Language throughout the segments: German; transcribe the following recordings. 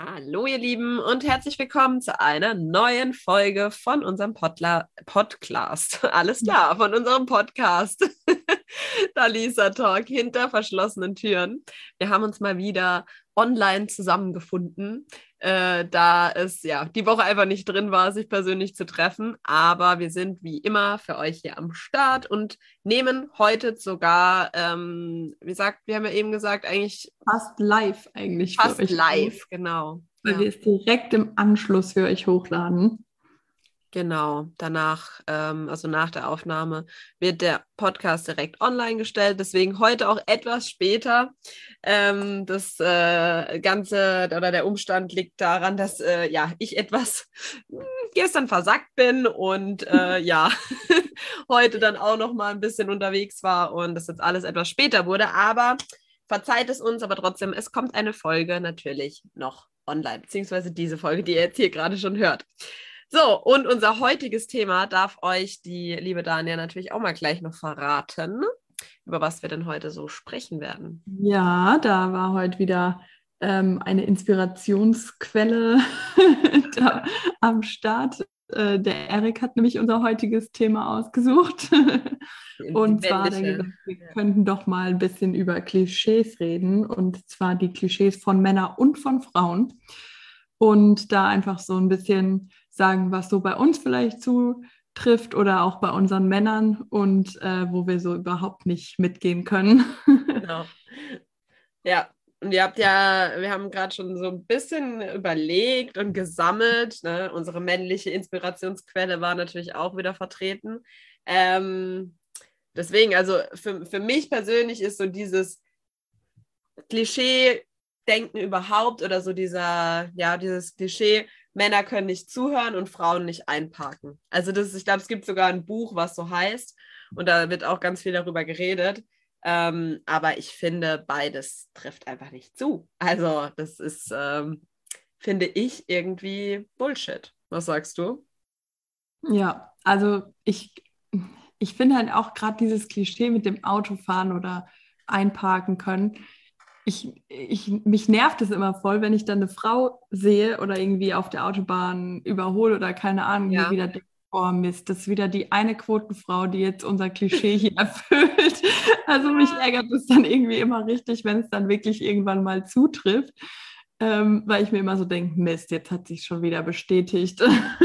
Hallo ihr Lieben und herzlich willkommen zu einer neuen Folge von unserem Podla Podcast. Alles klar, von unserem Podcast. Dalisa Talk hinter verschlossenen Türen. Wir haben uns mal wieder online zusammengefunden, äh, da es ja die Woche einfach nicht drin war, sich persönlich zu treffen. Aber wir sind wie immer für euch hier am Start und nehmen heute sogar, ähm, wie sagt, wir haben ja eben gesagt, eigentlich fast live eigentlich. Fast live, genau. Weil ja. wir es direkt im Anschluss für euch hochladen. Genau, danach, ähm, also nach der Aufnahme, wird der Podcast direkt online gestellt. Deswegen heute auch etwas später. Ähm, das äh, Ganze oder der Umstand liegt daran, dass äh, ja, ich etwas hm, gestern versackt bin und äh, ja, heute dann auch noch mal ein bisschen unterwegs war und das jetzt alles etwas später wurde. Aber verzeiht es uns, aber trotzdem, es kommt eine Folge natürlich noch online, beziehungsweise diese Folge, die ihr jetzt hier gerade schon hört. So, und unser heutiges Thema darf euch die liebe Dania natürlich auch mal gleich noch verraten, über was wir denn heute so sprechen werden. Ja, da war heute wieder ähm, eine Inspirationsquelle am Start. Äh, der Erik hat nämlich unser heutiges Thema ausgesucht. und zwar, wir könnten doch mal ein bisschen über Klischees reden. Und zwar die Klischees von Männern und von Frauen. Und da einfach so ein bisschen sagen, was so bei uns vielleicht zutrifft oder auch bei unseren Männern und äh, wo wir so überhaupt nicht mitgehen können. genau. Ja, und ihr habt ja, wir haben gerade schon so ein bisschen überlegt und gesammelt. Ne? Unsere männliche Inspirationsquelle war natürlich auch wieder vertreten. Ähm, deswegen, also für, für mich persönlich ist so dieses Klischee-Denken überhaupt oder so dieser, ja, dieses Klischee, Männer können nicht zuhören und Frauen nicht einparken. Also das, ich glaube, es gibt sogar ein Buch, was so heißt und da wird auch ganz viel darüber geredet. Ähm, aber ich finde, beides trifft einfach nicht zu. Also das ist, ähm, finde ich, irgendwie Bullshit. Was sagst du? Ja, also ich, ich finde halt auch gerade dieses Klischee mit dem Autofahren oder einparken können ich, ich, mich nervt es immer voll, wenn ich dann eine Frau sehe oder irgendwie auf der Autobahn überhole oder keine Ahnung, ja. wieder denke, oh Mist, das ist wieder die eine Quotenfrau, die jetzt unser Klischee hier erfüllt. Also mich ärgert es dann irgendwie immer richtig, wenn es dann wirklich irgendwann mal zutrifft. Ähm, weil ich mir immer so denke, Mist, jetzt hat sich schon wieder bestätigt.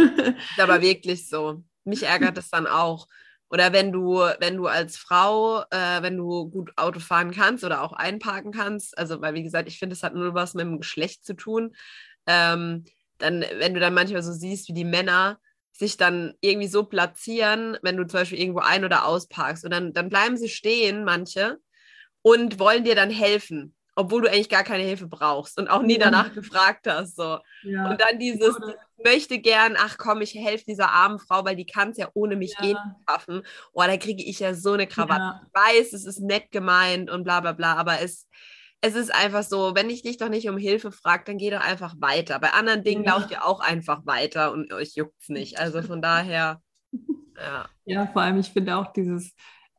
Ist aber wirklich so. Mich ärgert es dann auch. Oder wenn du, wenn du als Frau, äh, wenn du gut Auto fahren kannst oder auch einparken kannst, also weil wie gesagt, ich finde, es hat nur was mit dem Geschlecht zu tun, ähm, dann, wenn du dann manchmal so siehst, wie die Männer sich dann irgendwie so platzieren, wenn du zum Beispiel irgendwo ein- oder ausparkst und dann, dann bleiben sie stehen, manche, und wollen dir dann helfen obwohl du eigentlich gar keine Hilfe brauchst und auch nie danach gefragt hast. So. Ja. Und dann dieses, möchte gern, ach komm, ich helfe dieser armen Frau, weil die kann es ja ohne mich ja. eh nicht schaffen. Oh, da kriege ich ja so eine Krawatte. Ja. Ich weiß, es ist nett gemeint und bla bla bla, aber es, es ist einfach so, wenn ich dich doch nicht um Hilfe frage, dann geh doch einfach weiter. Bei anderen Dingen lauft ihr auch einfach weiter und euch juckt es nicht. Also von daher, ja. Ja, vor allem, ich finde auch dieses,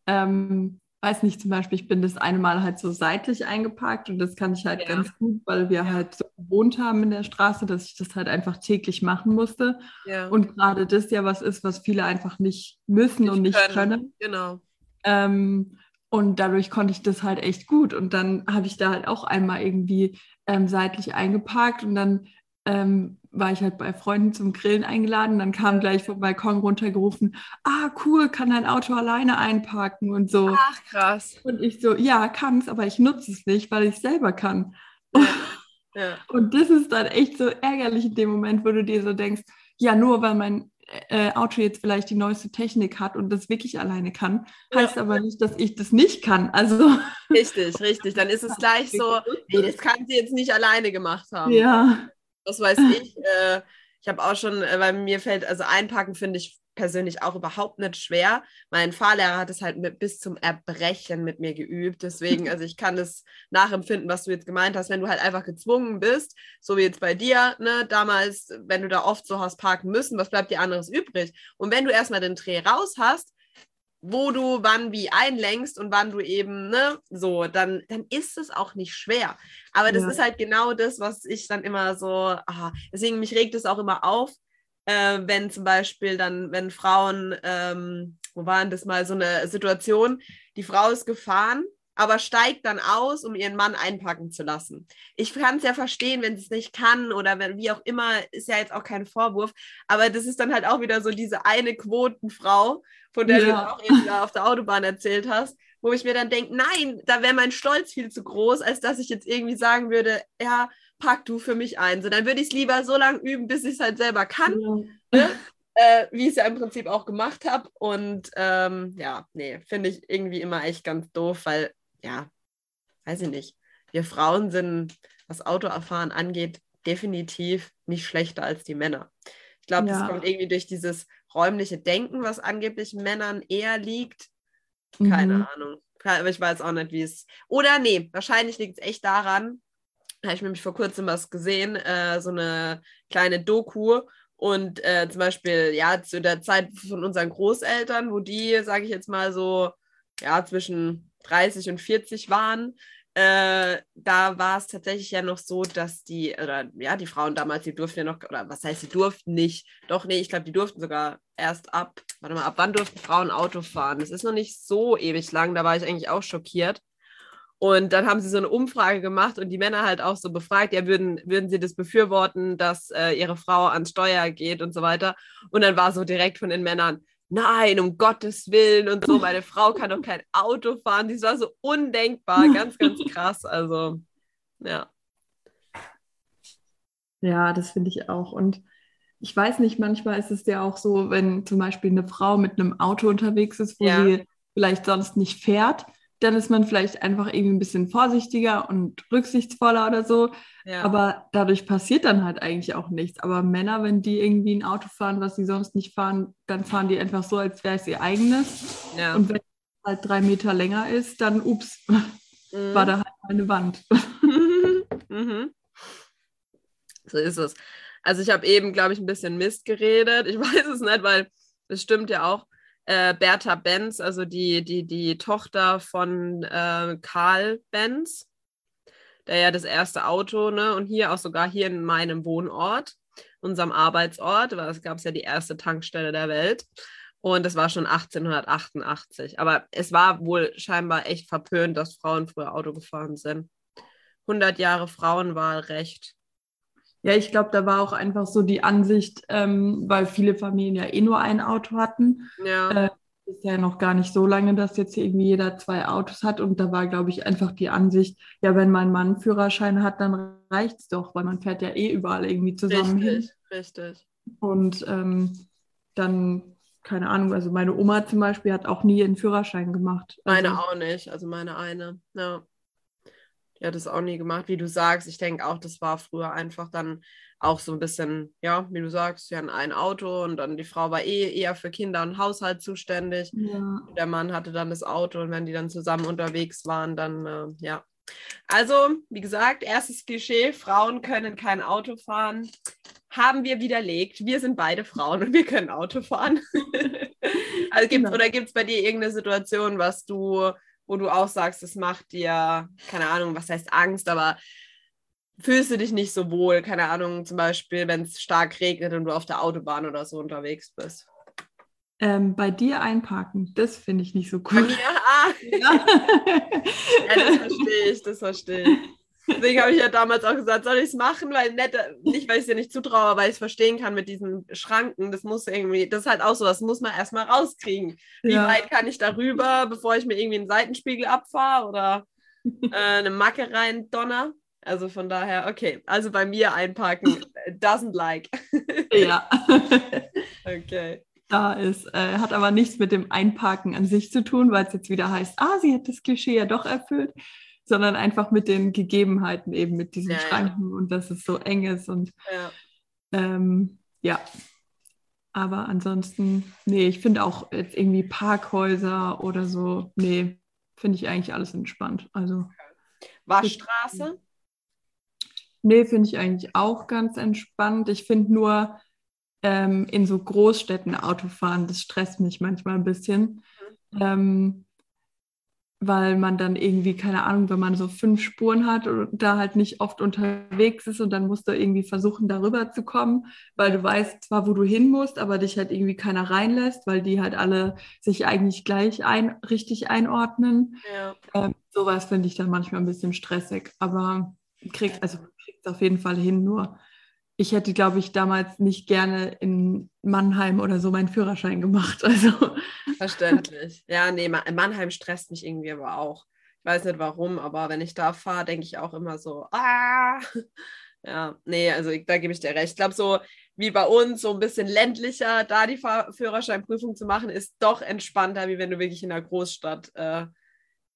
ähm, weiß nicht, zum Beispiel, ich bin das eine Mal halt so seitlich eingeparkt und das kann ich halt ja. ganz gut, weil wir ja. halt so gewohnt haben in der Straße, dass ich das halt einfach täglich machen musste. Ja. Und gerade das ja was ist, was viele einfach nicht müssen nicht und nicht können. können. Genau. Ähm, und dadurch konnte ich das halt echt gut. Und dann habe ich da halt auch einmal irgendwie ähm, seitlich eingeparkt und dann ähm, war ich halt bei Freunden zum Grillen eingeladen. Dann kam gleich vom Balkon runtergerufen, ah, cool, kann dein Auto alleine einparken und so. Ach, krass. Und ich so, ja, kann es, aber ich nutze es nicht, weil ich es selber kann. Ja. Und das ist dann echt so ärgerlich in dem Moment, wo du dir so denkst, ja, nur weil mein äh, Auto jetzt vielleicht die neueste Technik hat und das wirklich alleine kann, heißt ja. aber nicht, dass ich das nicht kann. Also richtig, richtig. Dann ist es gleich so, nee, das kann sie jetzt nicht alleine gemacht haben. Ja was weiß ich. Äh, ich habe auch schon, äh, weil mir fällt, also einpacken finde ich persönlich auch überhaupt nicht schwer. Mein Fahrlehrer hat es halt mit, bis zum Erbrechen mit mir geübt. Deswegen, also ich kann das nachempfinden, was du jetzt gemeint hast, wenn du halt einfach gezwungen bist, so wie jetzt bei dir, ne, damals, wenn du da oft so hast parken müssen, was bleibt dir anderes übrig? Und wenn du erstmal den Dreh raus hast, wo du wann wie einlenkst und wann du eben, ne, so, dann, dann ist es auch nicht schwer. Aber das ja. ist halt genau das, was ich dann immer so, aha, deswegen mich regt es auch immer auf, äh, wenn zum Beispiel dann, wenn Frauen, ähm, wo waren das mal so eine Situation, die Frau ist gefahren aber steigt dann aus, um ihren Mann einpacken zu lassen. Ich kann es ja verstehen, wenn sie es nicht kann oder wenn, wie auch immer, ist ja jetzt auch kein Vorwurf, aber das ist dann halt auch wieder so diese eine Quotenfrau, von der ja. du auch eben auf der Autobahn erzählt hast, wo ich mir dann denke, nein, da wäre mein Stolz viel zu groß, als dass ich jetzt irgendwie sagen würde, ja, pack du für mich ein. So, dann würde ich es lieber so lange üben, bis ich es halt selber kann. Ja. Ne? äh, wie ich es ja im Prinzip auch gemacht habe. Und ähm, ja, nee, finde ich irgendwie immer echt ganz doof, weil ja, weiß ich nicht. Wir Frauen sind, was Autoerfahren angeht, definitiv nicht schlechter als die Männer. Ich glaube, ja. das kommt irgendwie durch dieses räumliche Denken, was angeblich Männern eher liegt. Keine mhm. Ahnung. Aber ich weiß auch nicht, wie es. Oder nee, wahrscheinlich liegt es echt daran, habe ich nämlich vor kurzem was gesehen, äh, so eine kleine Doku. Und äh, zum Beispiel, ja, zu der Zeit von unseren Großeltern, wo die, sage ich jetzt mal so, ja, zwischen 30 und 40 waren, äh, da war es tatsächlich ja noch so, dass die, oder ja, die Frauen damals, die durften ja noch, oder was heißt, sie durften nicht, doch, nee, ich glaube, die durften sogar erst ab, warte mal, ab wann durften Frauen Auto fahren? Das ist noch nicht so ewig lang, da war ich eigentlich auch schockiert. Und dann haben sie so eine Umfrage gemacht und die Männer halt auch so befragt, ja, würden, würden sie das befürworten, dass äh, ihre Frau ans Steuer geht und so weiter. Und dann war so direkt von den Männern, nein, um Gottes Willen und so, meine Frau kann doch kein Auto fahren. Das war so undenkbar, ganz, ganz krass. Also, ja. Ja, das finde ich auch. Und ich weiß nicht, manchmal ist es ja auch so, wenn zum Beispiel eine Frau mit einem Auto unterwegs ist, wo ja. sie vielleicht sonst nicht fährt, dann ist man vielleicht einfach irgendwie ein bisschen vorsichtiger und rücksichtsvoller oder so. Ja. Aber dadurch passiert dann halt eigentlich auch nichts. Aber Männer, wenn die irgendwie ein Auto fahren, was sie sonst nicht fahren, dann fahren die einfach so, als wäre es ihr eigenes. Ja. Und wenn es halt drei Meter länger ist, dann ups, mhm. war da halt eine Wand. Mhm. So ist es. Also ich habe eben, glaube ich, ein bisschen Mist geredet. Ich weiß es nicht, weil es stimmt ja auch äh, Bertha Benz, also die, die, die Tochter von äh, Karl Benz, der ja das erste Auto, ne, und hier auch sogar hier in meinem Wohnort, unserem Arbeitsort, weil es gab ja die erste Tankstelle der Welt. Und das war schon 1888. Aber es war wohl scheinbar echt verpönt, dass Frauen früher Auto gefahren sind. 100 Jahre Frauenwahlrecht. Ja, ich glaube, da war auch einfach so die Ansicht, ähm, weil viele Familien ja eh nur ein Auto hatten. Ja. Äh, ist ja noch gar nicht so lange, dass jetzt irgendwie jeder zwei Autos hat. Und da war, glaube ich, einfach die Ansicht, ja, wenn mein Mann einen Führerschein hat, dann reicht es doch, weil man fährt ja eh überall irgendwie zusammen richtig, hin. Richtig. Und ähm, dann, keine Ahnung, also meine Oma zum Beispiel hat auch nie einen Führerschein gemacht. Meine also, auch nicht, also meine eine, ja. Hat es auch nie gemacht, wie du sagst. Ich denke auch, das war früher einfach dann auch so ein bisschen, ja, wie du sagst, hatten ein Auto und dann die Frau war eh eher für Kinder und Haushalt zuständig. Ja. Der Mann hatte dann das Auto und wenn die dann zusammen unterwegs waren, dann, äh, ja. Also, wie gesagt, erstes Klischee, Frauen können kein Auto fahren. Haben wir widerlegt. Wir sind beide Frauen und wir können Auto fahren. also gibt's, genau. Oder gibt es bei dir irgendeine Situation, was du wo du auch sagst, es macht dir, keine Ahnung, was heißt Angst, aber fühlst du dich nicht so wohl, keine Ahnung, zum Beispiel, wenn es stark regnet und du auf der Autobahn oder so unterwegs bist? Ähm, bei dir einparken, das finde ich nicht so cool. Ja, ah. ja. ja das verstehe ich, das verstehe ich. Deswegen habe ich ja damals auch gesagt, soll ich es machen, weil nicht, nicht weil ich es dir nicht zutraue, aber weil ich es verstehen kann mit diesen Schranken. Das muss irgendwie, das ist halt auch so, das muss man erstmal rauskriegen. Wie ja. weit kann ich darüber, bevor ich mir irgendwie einen Seitenspiegel abfahre oder äh, eine Macke rein donner? Also von daher, okay. Also bei mir einparken, doesn't like. ja. okay. Da ist, äh, hat aber nichts mit dem Einparken an sich zu tun, weil es jetzt wieder heißt, ah, sie hat das Klischee ja doch erfüllt sondern einfach mit den Gegebenheiten eben, mit diesen ja, Schranken ja. und dass es so eng ist und ja. Ähm, ja. Aber ansonsten, nee, ich finde auch jetzt irgendwie Parkhäuser oder so, nee, finde ich eigentlich alles entspannt. Also Waschstraße? Nee, finde ich eigentlich auch ganz entspannt. Ich finde nur ähm, in so Großstädten Autofahren, das stresst mich manchmal ein bisschen. Ähm, weil man dann irgendwie, keine Ahnung, wenn man so fünf Spuren hat und da halt nicht oft unterwegs ist und dann musst du irgendwie versuchen, darüber zu kommen, weil du weißt zwar, wo du hin musst, aber dich halt irgendwie keiner reinlässt, weil die halt alle sich eigentlich gleich ein, richtig einordnen. Ja. Ähm, sowas finde ich dann manchmal ein bisschen stressig, aber kriegt, also kriegt auf jeden Fall hin, nur ich hätte, glaube ich, damals nicht gerne in Mannheim oder so meinen Führerschein gemacht. Also. Verständlich. Ja, nee, Mannheim stresst mich irgendwie aber auch. Ich weiß nicht warum, aber wenn ich da fahre, denke ich auch immer so, ah. Ja, nee, also da gebe ich dir recht. Ich glaube, so wie bei uns, so ein bisschen ländlicher, da die Führerscheinprüfung zu machen, ist doch entspannter, wie wenn du wirklich in einer Großstadt äh,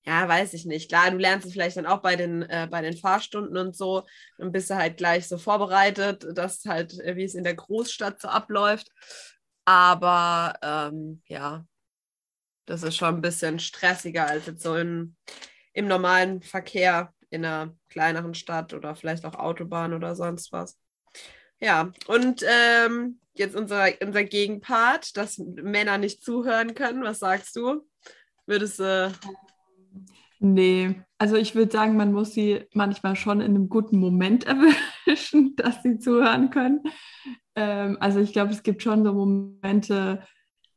ja, weiß ich nicht. Klar, du lernst es vielleicht dann auch bei den, äh, bei den Fahrstunden und so und bist du halt gleich so vorbereitet, dass halt, äh, wie es in der Großstadt so abläuft. Aber ähm, ja, das ist schon ein bisschen stressiger als jetzt so in, im normalen Verkehr in einer kleineren Stadt oder vielleicht auch Autobahn oder sonst was. Ja, und ähm, jetzt unser, unser Gegenpart, dass Männer nicht zuhören können. Was sagst du? Würdest du. Äh, Nee, also ich würde sagen, man muss sie manchmal schon in einem guten Moment erwischen, dass sie zuhören können. Ähm, also ich glaube, es gibt schon so Momente,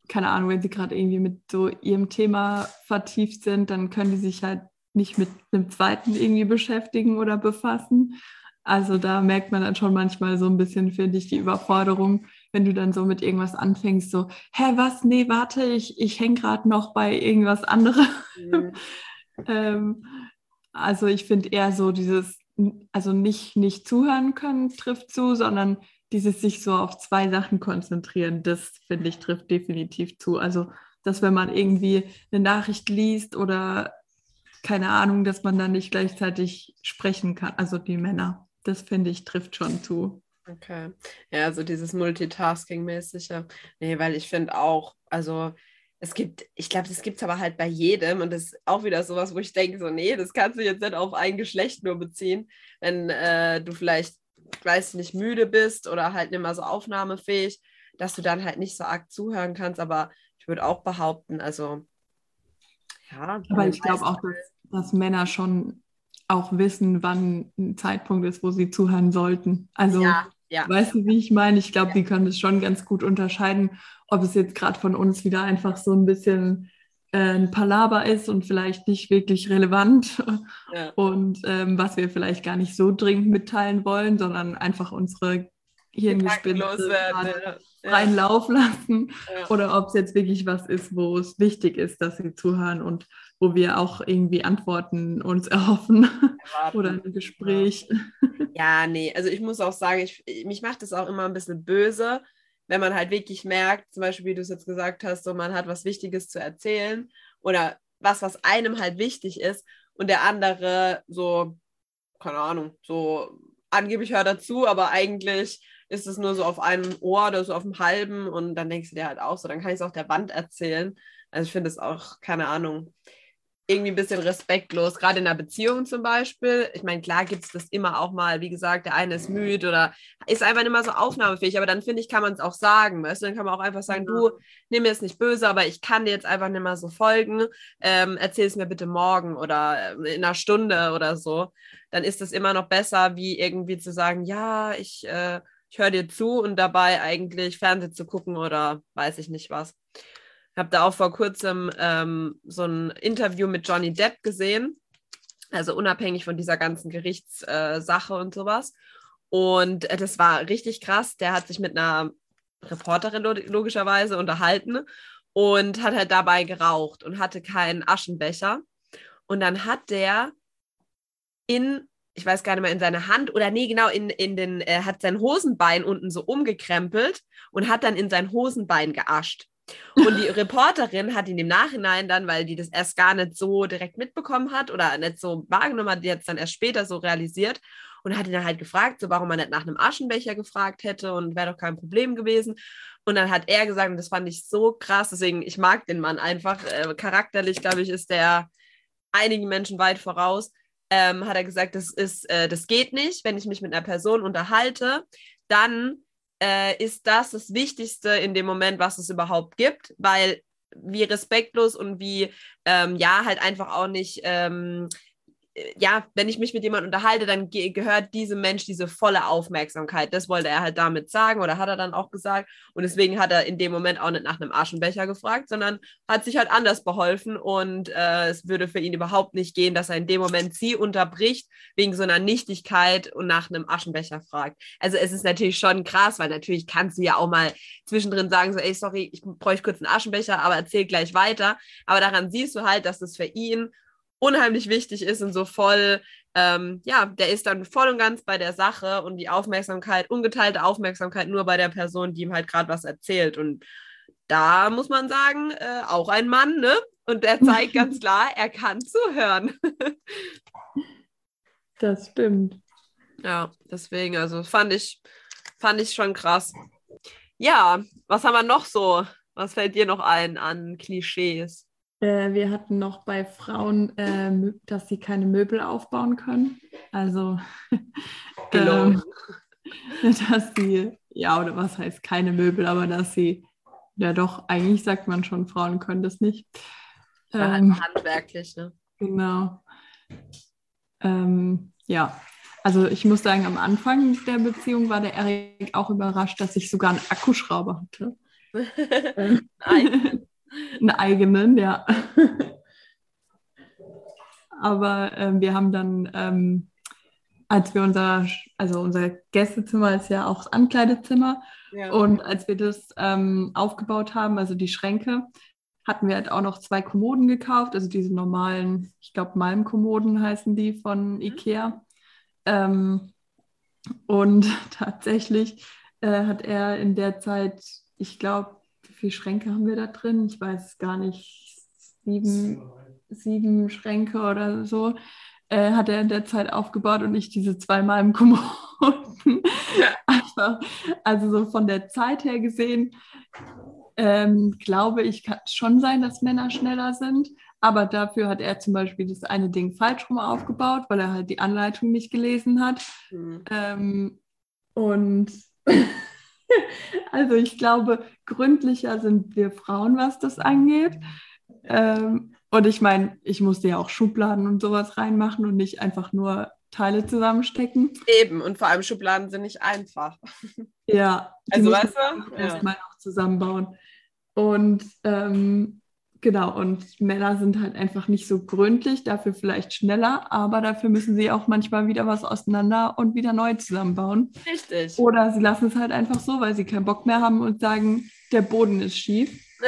keine Ahnung, wenn sie gerade irgendwie mit so ihrem Thema vertieft sind, dann können die sich halt nicht mit einem zweiten irgendwie beschäftigen oder befassen. Also da merkt man dann schon manchmal so ein bisschen, finde ich, die Überforderung, wenn du dann so mit irgendwas anfängst, so, hä, was? Nee, warte, ich, ich hänge gerade noch bei irgendwas anderem. Mhm. Ähm, also ich finde eher so dieses, also nicht, nicht zuhören können trifft zu, sondern dieses sich so auf zwei Sachen konzentrieren, das finde ich trifft definitiv zu. Also, dass wenn man irgendwie eine Nachricht liest oder keine Ahnung, dass man dann nicht gleichzeitig sprechen kann, also die Männer, das finde ich trifft schon zu. Okay. Ja, also dieses Multitasking-mäßige. Nee, weil ich finde auch, also es gibt, ich glaube, das gibt es aber halt bei jedem und das ist auch wieder sowas, wo ich denke, so, nee, das kannst du jetzt nicht auf ein Geschlecht nur beziehen, wenn äh, du vielleicht, weiß ich nicht, müde bist oder halt nicht mehr so aufnahmefähig, dass du dann halt nicht so arg zuhören kannst, aber ich würde auch behaupten, also, ja. Aber ich glaube auch, dass, dass Männer schon auch wissen, wann ein Zeitpunkt ist, wo sie zuhören sollten. Also, ja, ja. weißt du, wie ich meine? Ich glaube, ja. die können das schon ganz gut unterscheiden ob es jetzt gerade von uns wieder einfach so ein bisschen äh, ein Palaber ist und vielleicht nicht wirklich relevant ja. und ähm, was wir vielleicht gar nicht so dringend mitteilen wollen, sondern einfach unsere Hirngespinste ja. freien Lauf lassen ja. oder ob es jetzt wirklich was ist, wo es wichtig ist, dass sie zuhören und wo wir auch irgendwie Antworten uns erhoffen Erwarten. oder ein Gespräch. Ja. nee, also ich muss auch sagen, ich, mich macht es auch immer ein bisschen böse, wenn man halt wirklich merkt, zum Beispiel, wie du es jetzt gesagt hast, so man hat was Wichtiges zu erzählen oder was, was einem halt wichtig ist und der andere so, keine Ahnung, so angeblich hört dazu, aber eigentlich ist es nur so auf einem Ohr oder so auf dem halben und dann denkst du dir halt auch so, dann kann ich es auch der Wand erzählen. Also ich finde es auch, keine Ahnung, irgendwie ein bisschen respektlos, gerade in einer Beziehung zum Beispiel. Ich meine, klar gibt es das immer auch mal, wie gesagt, der eine ist müde oder ist einfach nicht mehr so aufnahmefähig, aber dann finde ich, kann man es auch sagen, weißt du, dann kann man auch einfach sagen, ja. du, nimm mir es nicht böse, aber ich kann dir jetzt einfach nicht mehr so folgen, ähm, erzähl es mir bitte morgen oder äh, in einer Stunde oder so. Dann ist es immer noch besser, wie irgendwie zu sagen, ja, ich, äh, ich höre dir zu und dabei eigentlich Fernsehen zu gucken oder weiß ich nicht was habe da auch vor kurzem ähm, so ein Interview mit Johnny Depp gesehen, also unabhängig von dieser ganzen Gerichtssache äh, und sowas. Und äh, das war richtig krass. Der hat sich mit einer Reporterin logischerweise unterhalten und hat halt dabei geraucht und hatte keinen Aschenbecher. Und dann hat der in, ich weiß gar nicht mehr, in seine Hand oder nee, genau, in, in den, er hat sein Hosenbein unten so umgekrempelt und hat dann in sein Hosenbein geascht. Und die Reporterin hat ihn im Nachhinein dann, weil die das erst gar nicht so direkt mitbekommen hat oder nicht so wahrgenommen hat, die hat es dann erst später so realisiert und hat ihn dann halt gefragt, so warum er nicht nach einem Aschenbecher gefragt hätte und wäre doch kein Problem gewesen. Und dann hat er gesagt, und das fand ich so krass, deswegen, ich mag den Mann einfach. Äh, charakterlich, glaube ich, ist der einigen Menschen weit voraus. Ähm, hat er gesagt, das ist, äh, das geht nicht, wenn ich mich mit einer Person unterhalte, dann äh, ist das das Wichtigste in dem Moment, was es überhaupt gibt, weil wie respektlos und wie, ähm, ja, halt einfach auch nicht, ähm, ja, wenn ich mich mit jemandem unterhalte, dann ge gehört diesem Mensch diese volle Aufmerksamkeit. Das wollte er halt damit sagen oder hat er dann auch gesagt. Und deswegen hat er in dem Moment auch nicht nach einem Aschenbecher gefragt, sondern hat sich halt anders beholfen. Und äh, es würde für ihn überhaupt nicht gehen, dass er in dem Moment sie unterbricht wegen so einer Nichtigkeit und nach einem Aschenbecher fragt. Also es ist natürlich schon krass, weil natürlich kannst du ja auch mal zwischendrin sagen, so, ey, sorry, ich bräuchte kurz einen Aschenbecher, aber erzähl gleich weiter. Aber daran siehst du halt, dass das für ihn unheimlich wichtig ist und so voll, ähm, ja, der ist dann voll und ganz bei der Sache und die Aufmerksamkeit, ungeteilte Aufmerksamkeit nur bei der Person, die ihm halt gerade was erzählt. Und da muss man sagen, äh, auch ein Mann, ne? Und der zeigt ganz klar, er kann zuhören. das stimmt. Ja, deswegen, also fand ich, fand ich schon krass. Ja, was haben wir noch so? Was fällt dir noch ein an Klischees? Äh, wir hatten noch bei Frauen, äh, dass sie keine Möbel aufbauen können. Also, ähm, dass sie, ja, oder was heißt keine Möbel, aber dass sie, ja doch, eigentlich sagt man schon, Frauen können das nicht. Ähm, handwerklich, ne? Genau. Ähm, ja, also ich muss sagen, am Anfang der Beziehung war der Erik auch überrascht, dass ich sogar einen Akkuschrauber hatte. Nein. einen eigenen, ja. Aber ähm, wir haben dann, ähm, als wir unser, also unser Gästezimmer ist ja auch das Ankleidezimmer. Ja. Und als wir das ähm, aufgebaut haben, also die Schränke, hatten wir halt auch noch zwei Kommoden gekauft, also diese normalen, ich glaube Malmkommoden heißen die von mhm. Ikea. Ähm, und tatsächlich äh, hat er in der Zeit, ich glaube, viele Schränke haben wir da drin? Ich weiß gar nicht, sieben, sieben Schränke oder so äh, hat er in der Zeit aufgebaut und nicht diese zweimal im Kommoden. Einfach, also so von der Zeit her gesehen, ähm, glaube ich, kann es schon sein, dass Männer schneller sind. Aber dafür hat er zum Beispiel das eine Ding falsch rum aufgebaut, weil er halt die Anleitung nicht gelesen hat. Mhm. Ähm, und also ich glaube, gründlicher sind wir Frauen, was das angeht. Ähm, und ich meine, ich musste ja auch Schubladen und sowas reinmachen und nicht einfach nur Teile zusammenstecken. Eben, und vor allem Schubladen sind nicht einfach. Ja, also weißt du? Erstmal ja. noch zusammenbauen. Und ähm, Genau, und Männer sind halt einfach nicht so gründlich, dafür vielleicht schneller, aber dafür müssen sie auch manchmal wieder was auseinander und wieder neu zusammenbauen. Richtig. Oder sie lassen es halt einfach so, weil sie keinen Bock mehr haben und sagen, der Boden ist schief.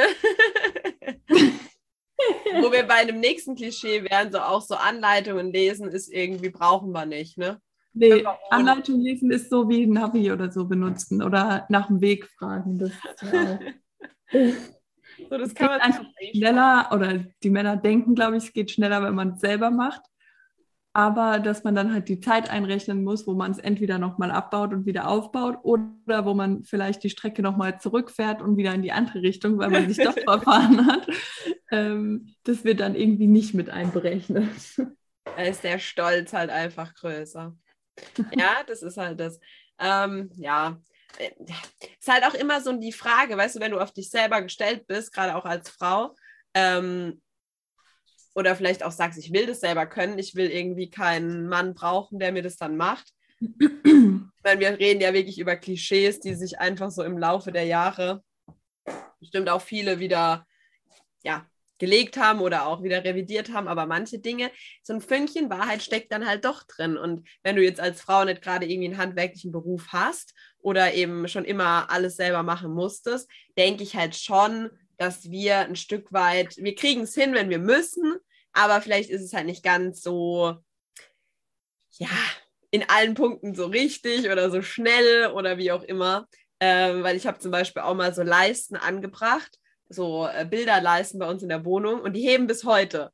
Wo wir bei einem nächsten Klischee wären, so auch so Anleitungen lesen, ist irgendwie brauchen wir nicht, ne? Nee, Anleitung lesen ist so wie Navi oder so benutzen oder nach dem Weg fragen. Das ist ja So, das kann man einfach schneller oder die Männer denken, glaube ich, es geht schneller, wenn man es selber macht. Aber dass man dann halt die Zeit einrechnen muss, wo man es entweder nochmal abbaut und wieder aufbaut oder wo man vielleicht die Strecke nochmal zurückfährt und wieder in die andere Richtung, weil man sich doch verfahren hat. Ähm, das wird dann irgendwie nicht mit einberechnet. Da ist der Stolz halt einfach größer. Ja, das ist halt das. Ähm, ja, ist halt auch immer so die Frage, weißt du, wenn du auf dich selber gestellt bist, gerade auch als Frau, ähm, oder vielleicht auch sagst, ich will das selber können, ich will irgendwie keinen Mann brauchen, der mir das dann macht. Weil wir reden ja wirklich über Klischees, die sich einfach so im Laufe der Jahre bestimmt auch viele wieder ja, gelegt haben oder auch wieder revidiert haben, aber manche Dinge, so ein Fünkchen Wahrheit steckt dann halt doch drin. Und wenn du jetzt als Frau nicht gerade irgendwie einen handwerklichen Beruf hast oder eben schon immer alles selber machen musstest, denke ich halt schon, dass wir ein Stück weit, wir kriegen es hin, wenn wir müssen, aber vielleicht ist es halt nicht ganz so, ja, in allen Punkten so richtig oder so schnell oder wie auch immer. Ähm, weil ich habe zum Beispiel auch mal so Leisten angebracht so äh, Bilderleisten bei uns in der Wohnung und die heben bis heute.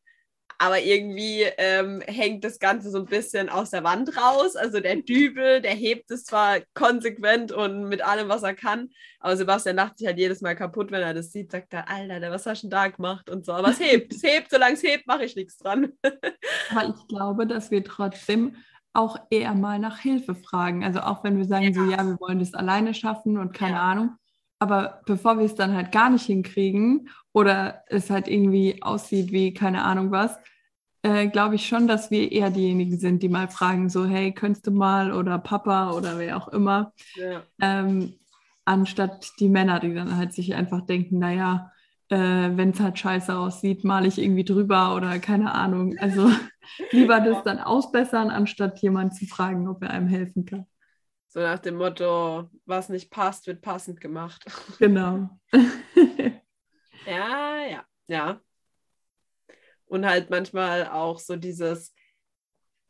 Aber irgendwie ähm, hängt das Ganze so ein bisschen aus der Wand raus. Also der Dübel, der hebt es zwar konsequent und mit allem, was er kann, aber Sebastian lacht sich halt jedes Mal kaputt, wenn er das sieht, sagt er, Alter, was hast du da gemacht und so. Aber es hebt, es hebt, solange es hebt, mache ich nichts dran. aber ich glaube, dass wir trotzdem auch eher mal nach Hilfe fragen. Also auch wenn wir sagen, ja. so ja, wir wollen das alleine schaffen und keine ja. Ahnung, aber bevor wir es dann halt gar nicht hinkriegen oder es halt irgendwie aussieht wie keine Ahnung was, äh, glaube ich schon, dass wir eher diejenigen sind, die mal fragen, so, hey, könntest du mal oder Papa oder wer auch immer, ja. ähm, anstatt die Männer, die dann halt sich einfach denken, naja, äh, wenn es halt scheiße aussieht, male ich irgendwie drüber oder keine Ahnung. Also lieber das dann ausbessern, anstatt jemanden zu fragen, ob er einem helfen kann. So nach dem Motto, was nicht passt, wird passend gemacht. Genau. ja, ja, ja. Und halt manchmal auch so dieses,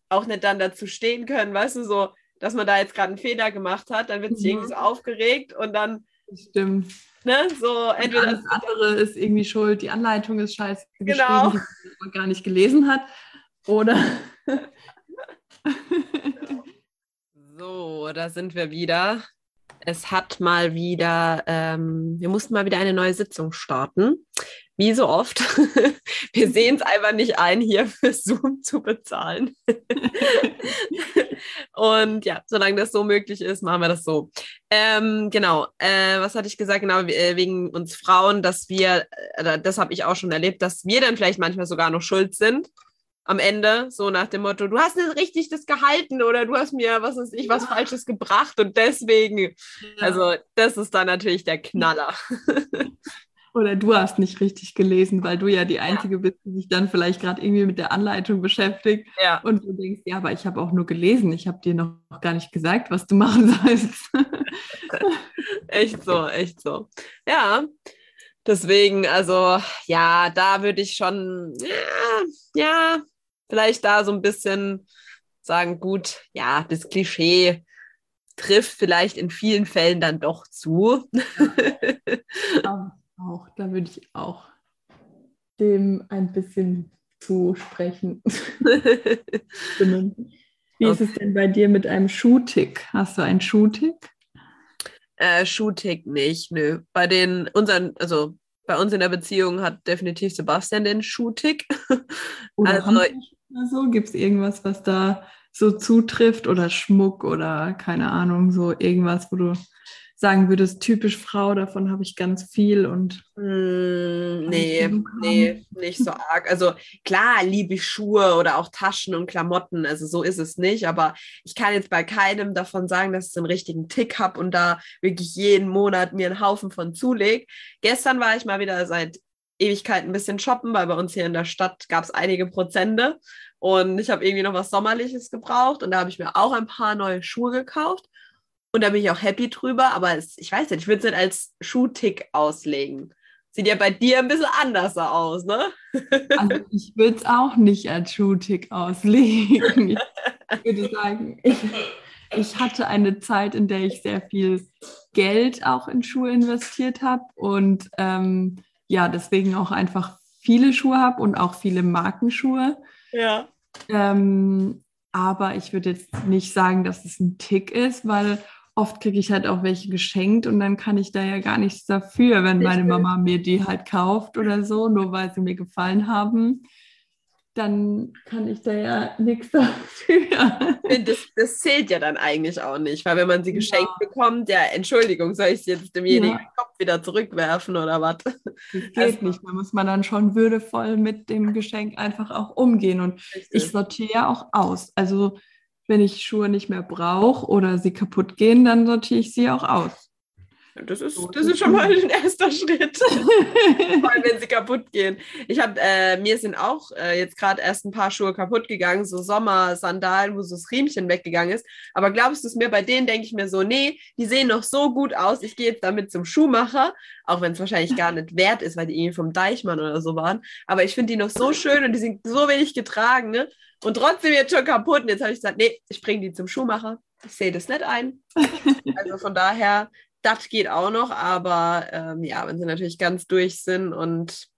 auch nicht dann dazu stehen können, weißt du, so, dass man da jetzt gerade einen Fehler gemacht hat, dann wird sich mhm. irgendwie so aufgeregt und dann. Stimmt. Ne, so entweder. das andere ist irgendwie schuld, die Anleitung ist scheiße, genau. die man gar nicht gelesen hat. Oder. So, da sind wir wieder. Es hat mal wieder, ähm, wir mussten mal wieder eine neue Sitzung starten. Wie so oft. wir sehen es einfach nicht ein, hier für Zoom zu bezahlen. Und ja, solange das so möglich ist, machen wir das so. Ähm, genau, äh, was hatte ich gesagt? Genau, äh, wegen uns Frauen, dass wir, äh, das habe ich auch schon erlebt, dass wir dann vielleicht manchmal sogar noch schuld sind am Ende, so nach dem Motto, du hast nicht richtig das gehalten oder du hast mir, was weiß ich, was Falsches gebracht und deswegen, also das ist dann natürlich der Knaller. Oder du hast nicht richtig gelesen, weil du ja die Einzige bist, die sich dann vielleicht gerade irgendwie mit der Anleitung beschäftigt. Ja. Und du denkst, ja, aber ich habe auch nur gelesen. Ich habe dir noch gar nicht gesagt, was du machen sollst. echt so, echt so. Ja, deswegen, also ja, da würde ich schon, ja, ja, vielleicht da so ein bisschen sagen, gut, ja, das Klischee trifft vielleicht in vielen Fällen dann doch zu. Ja, auch, da würde ich auch dem ein bisschen zusprechen. Wie ist es denn bei dir mit einem Schuhtick? Hast du einen Schuhtick? Äh, Schuhtick nicht, nö. Bei den unseren, also bei uns in der Beziehung hat definitiv Sebastian den Schuhtick. Oder also so? Gibt es irgendwas, was da so zutrifft oder Schmuck oder keine Ahnung, so irgendwas, wo du sagen würdest, typisch Frau, davon habe ich ganz viel und. Mm, nee, nee, nicht so arg. Also klar liebe ich Schuhe oder auch Taschen und Klamotten, also so ist es nicht, aber ich kann jetzt bei keinem davon sagen, dass ich einen richtigen Tick habe und da wirklich jeden Monat mir einen Haufen von zulege. Gestern war ich mal wieder seit Ewigkeit ein bisschen shoppen, weil bei uns hier in der Stadt gab es einige Prozente und ich habe irgendwie noch was Sommerliches gebraucht und da habe ich mir auch ein paar neue Schuhe gekauft und da bin ich auch happy drüber, aber es, ich weiß nicht, ich würde es nicht als Schuhtick auslegen. Sieht ja bei dir ein bisschen anders aus, ne? Also ich würde es auch nicht als Schuhtick auslegen. Ich würde sagen, ich, ich hatte eine Zeit, in der ich sehr viel Geld auch in Schuhe investiert habe und ähm, ja, deswegen auch einfach viele Schuhe habe und auch viele Markenschuhe. Ja. Ähm, aber ich würde jetzt nicht sagen, dass es ein Tick ist, weil oft kriege ich halt auch welche geschenkt und dann kann ich da ja gar nichts dafür, wenn meine Mama mir die halt kauft oder so, nur weil sie mir gefallen haben dann kann ich da ja nichts dafür. Das, das, zählt ja dann eigentlich auch nicht, weil wenn man sie geschenkt ja. bekommt, ja, Entschuldigung, soll ich sie jetzt demjenigen ja. Kopf wieder zurückwerfen oder was? Das geht also, nicht. Da muss man dann schon würdevoll mit dem Geschenk einfach auch umgehen. Und richtig. ich sortiere ja auch aus. Also wenn ich Schuhe nicht mehr brauche oder sie kaputt gehen, dann sortiere ich sie auch aus. Das ist, das ist schon mal ein erster Schritt. Vor allem, wenn sie kaputt gehen. Ich habe, äh, mir sind auch äh, jetzt gerade erst ein paar Schuhe kaputt gegangen, so Sommer-Sandalen, wo so das Riemchen weggegangen ist. Aber glaubst du es mir, bei denen denke ich mir so, nee, die sehen noch so gut aus, ich gehe jetzt damit zum Schuhmacher, auch wenn es wahrscheinlich gar nicht wert ist, weil die irgendwie vom Deichmann oder so waren. Aber ich finde die noch so schön und die sind so wenig getragen, ne? Und trotzdem jetzt schon kaputt. Und jetzt habe ich gesagt, nee, ich bringe die zum Schuhmacher. Ich sehe das nicht ein. Also von daher das geht auch noch, aber ähm, ja, wenn sie natürlich ganz durch sind und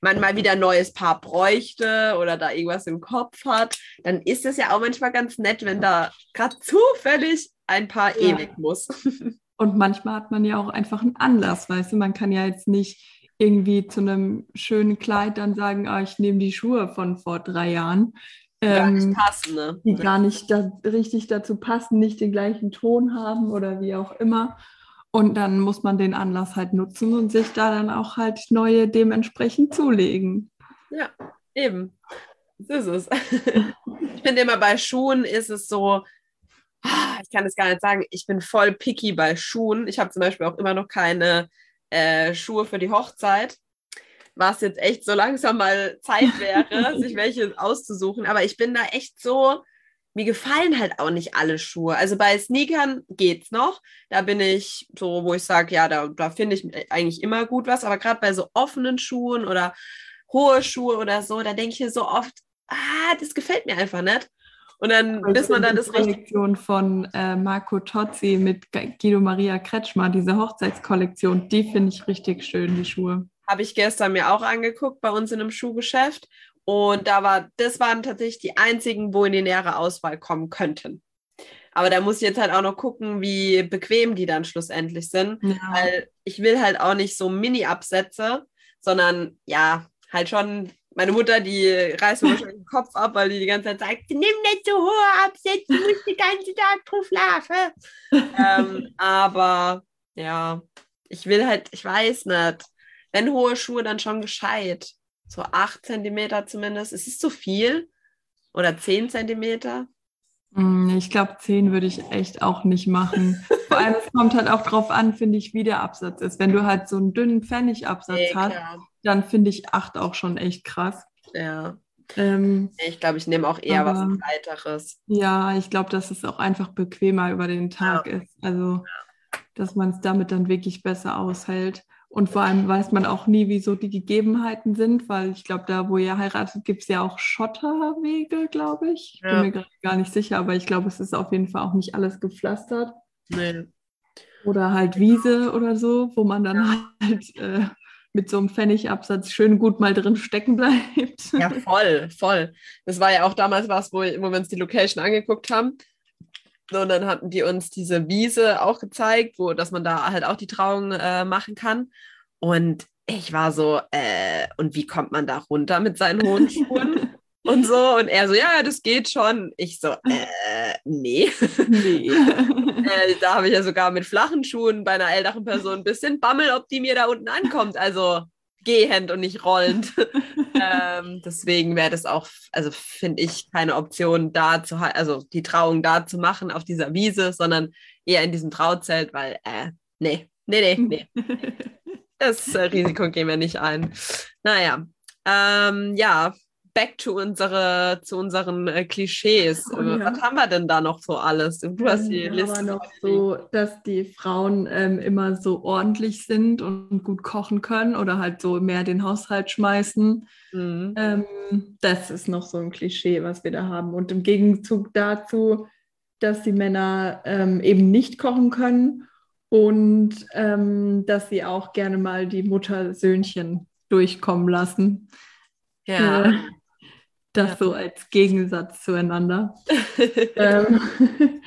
man mal wieder ein neues Paar bräuchte oder da irgendwas im Kopf hat, dann ist es ja auch manchmal ganz nett, wenn da gerade zufällig ein Paar ja. ewig muss. Und manchmal hat man ja auch einfach einen Anlass, weißt du, man kann ja jetzt nicht irgendwie zu einem schönen Kleid dann sagen, ah, ich nehme die Schuhe von vor drei Jahren. Gar nicht ähm, passen, ne? Die gar nicht da, richtig dazu passen, nicht den gleichen Ton haben oder wie auch immer. Und dann muss man den Anlass halt nutzen und sich da dann auch halt neue dementsprechend zulegen. Ja, eben. Das ist es. ich finde immer bei Schuhen ist es so, ah, ich kann es gar nicht sagen, ich bin voll picky bei Schuhen. Ich habe zum Beispiel auch immer noch keine äh, Schuhe für die Hochzeit, was jetzt echt so langsam mal Zeit wäre, sich welche auszusuchen. Aber ich bin da echt so, mir gefallen halt auch nicht alle Schuhe. Also bei Sneakern geht's noch. Da bin ich so, wo ich sage, ja, da, da finde ich eigentlich immer gut was. Aber gerade bei so offenen Schuhen oder hohe Schuhe oder so, da denke ich mir so oft, ah, das gefällt mir einfach nicht. Und dann, also bis man dann das richtig. Kollektion von äh, Marco Tozzi mit Guido Maria Kretschmer, diese Hochzeitskollektion, die finde ich richtig schön, die Schuhe. Habe ich gestern mir auch angeguckt bei uns in einem Schuhgeschäft. Und da war, das waren tatsächlich die einzigen, wo in die nähere Auswahl kommen könnten. Aber da muss ich jetzt halt auch noch gucken, wie bequem die dann schlussendlich sind. Ja. Weil ich will halt auch nicht so Mini-Absätze, sondern ja, halt schon meine Mutter, die reißt mir schon den Kopf ab, weil die die ganze Zeit sagt, nimm nicht so hohe Absätze, du musst den ganzen Tag drauf schlafen. ähm, aber ja, ich will halt, ich weiß nicht, wenn hohe Schuhe, dann schon gescheit. So 8 cm zumindest. Ist es zu viel? Oder 10 cm? Mm, ich glaube, 10 würde ich echt auch nicht machen. Vor allem, es kommt halt auch drauf an, finde ich, wie der Absatz ist. Wenn du halt so einen dünnen Pfennigabsatz nee, hast, dann finde ich 8 auch schon echt krass. Ja. Ähm, ich glaube, ich nehme auch eher aber, was weiteres. Ja, ich glaube, dass es auch einfach bequemer über den Tag ja. ist. Also, dass man es damit dann wirklich besser aushält. Und vor allem weiß man auch nie, wieso die Gegebenheiten sind, weil ich glaube, da, wo ihr heiratet, gibt es ja auch Schotterwege, glaube ich. Ich ja. bin mir gar nicht sicher, aber ich glaube, es ist auf jeden Fall auch nicht alles gepflastert. Nee. Oder halt Wiese oder so, wo man dann ja. halt äh, mit so einem Pfennigabsatz schön gut mal drin stecken bleibt. Ja, voll, voll. Das war ja auch damals was, wo, wo wir uns die Location angeguckt haben. Und dann hatten die uns diese Wiese auch gezeigt, wo, dass man da halt auch die Trauung äh, machen kann. Und ich war so, äh, und wie kommt man da runter mit seinen hohen Schuhen? und so. Und er so, ja, das geht schon. Ich so, äh, nee. nee. äh, da habe ich ja sogar mit flachen Schuhen bei einer älteren Person ein bisschen Bammel, ob die mir da unten ankommt. Also gehend und nicht rollend. ähm, deswegen wäre das auch, also finde ich, keine Option, da zu, also die Trauung da zu machen auf dieser Wiese, sondern eher in diesem Trauzelt, weil, äh, nee, nee, nee, nee. Das äh, Risiko gehen wir nicht ein. Naja, ähm, ja, back to unsere, zu unseren äh, Klischees. Oh, ja. Was haben wir denn da noch so alles? Du hast die ja, Liste. noch so, dass die Frauen ähm, immer so ordentlich sind und gut kochen können oder halt so mehr den Haushalt schmeißen. Mhm. Ähm, das ist noch so ein Klischee, was wir da haben. Und im Gegenzug dazu, dass die Männer ähm, eben nicht kochen können und ähm, dass sie auch gerne mal die Muttersöhnchen durchkommen lassen. Ja. Das ja. so als Gegensatz zueinander. ähm,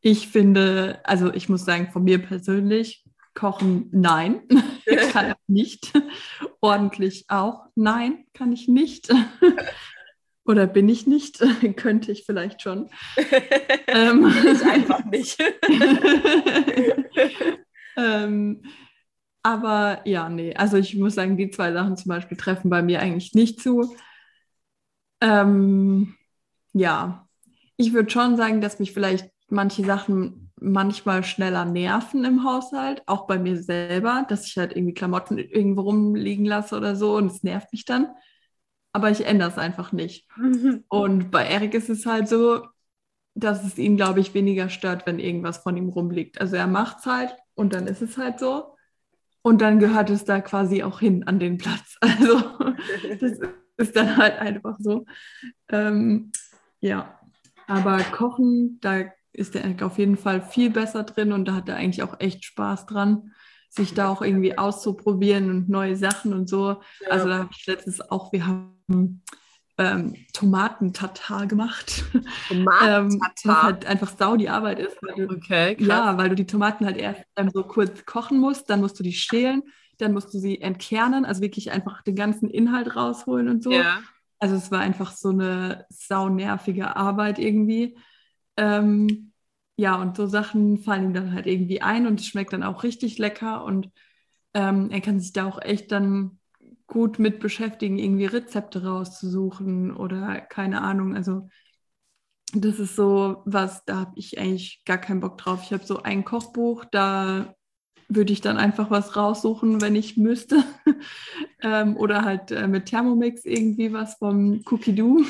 ich finde, also ich muss sagen, von mir persönlich, Kochen, nein, kann ich nicht. Ordentlich auch, nein, kann ich nicht. Oder bin ich nicht? Könnte ich vielleicht schon. ähm, ich einfach nicht. ähm, aber ja, nee, also ich muss sagen, die zwei Sachen zum Beispiel treffen bei mir eigentlich nicht zu. Ähm, ja, ich würde schon sagen, dass mich vielleicht manche Sachen manchmal schneller nerven im Haushalt, auch bei mir selber, dass ich halt irgendwie Klamotten irgendwo rumliegen lasse oder so und es nervt mich dann. Aber ich ändere es einfach nicht. Mhm. Und bei Erik ist es halt so, dass es ihn, glaube ich, weniger stört, wenn irgendwas von ihm rumliegt. Also er macht es halt und dann ist es halt so. Und dann gehört es da quasi auch hin an den Platz. Also das ist dann halt einfach so. Ähm, ja, aber Kochen, da ist der auf jeden Fall viel besser drin und da hat er eigentlich auch echt Spaß dran, sich da auch irgendwie auszuprobieren und neue Sachen und so. Ja. Also da habe ich letztens auch, wir haben ähm, Tomatentatar gemacht. Tomatentatar? ähm, was halt einfach sau die Arbeit ist. Weil du, okay, krass. Ja, weil du die Tomaten halt erst so kurz kochen musst, dann musst du die schälen, dann musst du sie entkernen, also wirklich einfach den ganzen Inhalt rausholen und so. Ja. Also es war einfach so eine saunervige Arbeit irgendwie. Ähm, ja, und so Sachen fallen ihm dann halt irgendwie ein und es schmeckt dann auch richtig lecker und ähm, er kann sich da auch echt dann gut mit beschäftigen, irgendwie Rezepte rauszusuchen oder keine Ahnung. Also das ist so was, da habe ich eigentlich gar keinen Bock drauf. Ich habe so ein Kochbuch, da würde ich dann einfach was raussuchen, wenn ich müsste. ähm, oder halt äh, mit Thermomix irgendwie was vom Cookie Doo.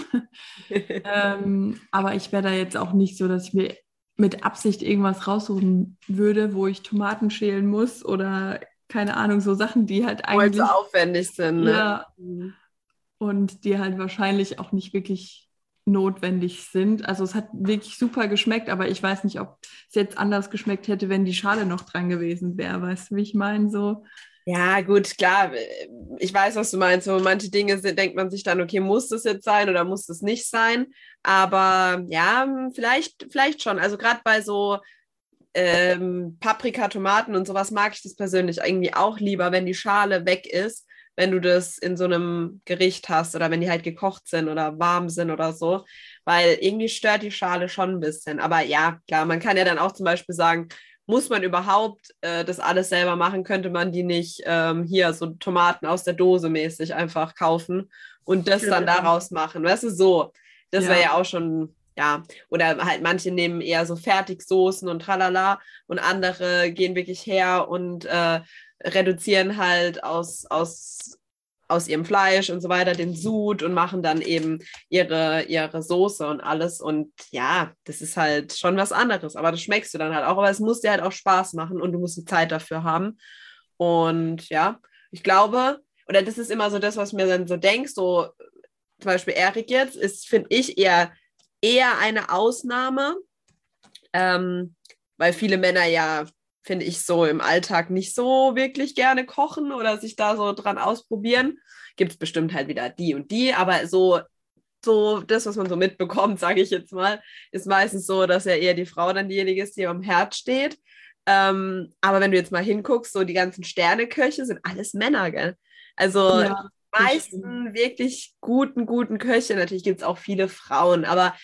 ähm, aber ich wäre da jetzt auch nicht so, dass ich mir mit Absicht irgendwas raussuchen würde, wo ich Tomaten schälen muss oder keine Ahnung, so Sachen, die halt eigentlich. so aufwendig sind. Ne? Ja. Mhm. Und die halt wahrscheinlich auch nicht wirklich notwendig sind. Also es hat wirklich super geschmeckt, aber ich weiß nicht, ob es jetzt anders geschmeckt hätte, wenn die Schale noch dran gewesen wäre. Weißt du, wie ich meine? So. Ja, gut, klar. Ich weiß, was du meinst. So manche Dinge denkt man sich dann, okay, muss das jetzt sein oder muss das nicht sein? Aber ja, vielleicht, vielleicht schon. Also gerade bei so ähm, Paprika, Tomaten und sowas mag ich das persönlich irgendwie auch lieber, wenn die Schale weg ist, wenn du das in so einem Gericht hast oder wenn die halt gekocht sind oder warm sind oder so, weil irgendwie stört die Schale schon ein bisschen. Aber ja, klar, man kann ja dann auch zum Beispiel sagen, muss man überhaupt äh, das alles selber machen? Könnte man die nicht ähm, hier so Tomaten aus der Dose mäßig einfach kaufen und das dann daraus machen? Weißt du, so. Das ja. wäre ja auch schon ja, oder halt manche nehmen eher so Fertigsoßen und tralala und andere gehen wirklich her und äh, reduzieren halt aus, aus, aus ihrem Fleisch und so weiter den Sud und machen dann eben ihre, ihre Soße und alles. Und ja, das ist halt schon was anderes, aber das schmeckst du dann halt auch. Aber es muss dir halt auch Spaß machen und du musst die Zeit dafür haben. Und ja, ich glaube, oder das ist immer so das, was mir dann so denkst, so zum Beispiel Erik jetzt, ist, finde ich, eher eher eine Ausnahme, ähm, weil viele Männer ja, finde ich, so im Alltag nicht so wirklich gerne kochen oder sich da so dran ausprobieren. Gibt es bestimmt halt wieder die und die, aber so, so das, was man so mitbekommt, sage ich jetzt mal, ist meistens so, dass ja eher die Frau dann diejenige ist, die am Herd steht. Ähm, aber wenn du jetzt mal hinguckst, so die ganzen Sterneköche sind alles Männer, gell? Also ja meisten wirklich guten, guten Köche. Natürlich gibt es auch viele Frauen, aber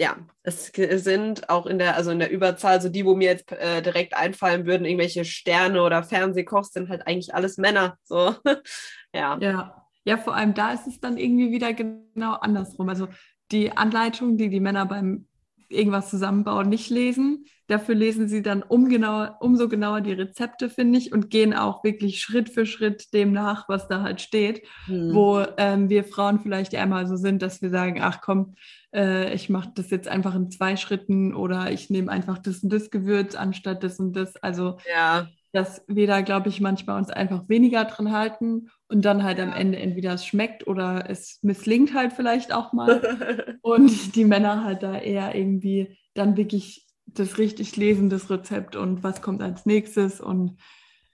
ja, es sind auch in der, also in der Überzahl, so die, wo mir jetzt äh, direkt einfallen würden, irgendwelche Sterne oder Fernsehkochs, sind halt eigentlich alles Männer. So, ja. Ja. Ja, vor allem da ist es dann irgendwie wieder genau andersrum. Also die Anleitung, die die Männer beim irgendwas zusammenbauen, nicht lesen. Dafür lesen sie dann um genauer, umso genauer die Rezepte, finde ich, und gehen auch wirklich Schritt für Schritt dem nach, was da halt steht. Hm. Wo ähm, wir Frauen vielleicht einmal so sind, dass wir sagen, ach komm, äh, ich mache das jetzt einfach in zwei Schritten oder ich nehme einfach das und das Gewürz anstatt das und das. Also ja dass wir da, glaube ich, manchmal uns einfach weniger dran halten und dann halt am Ende entweder es schmeckt oder es misslingt halt vielleicht auch mal. und die Männer halt da eher irgendwie dann wirklich das richtig lesen, das Rezept und was kommt als nächstes und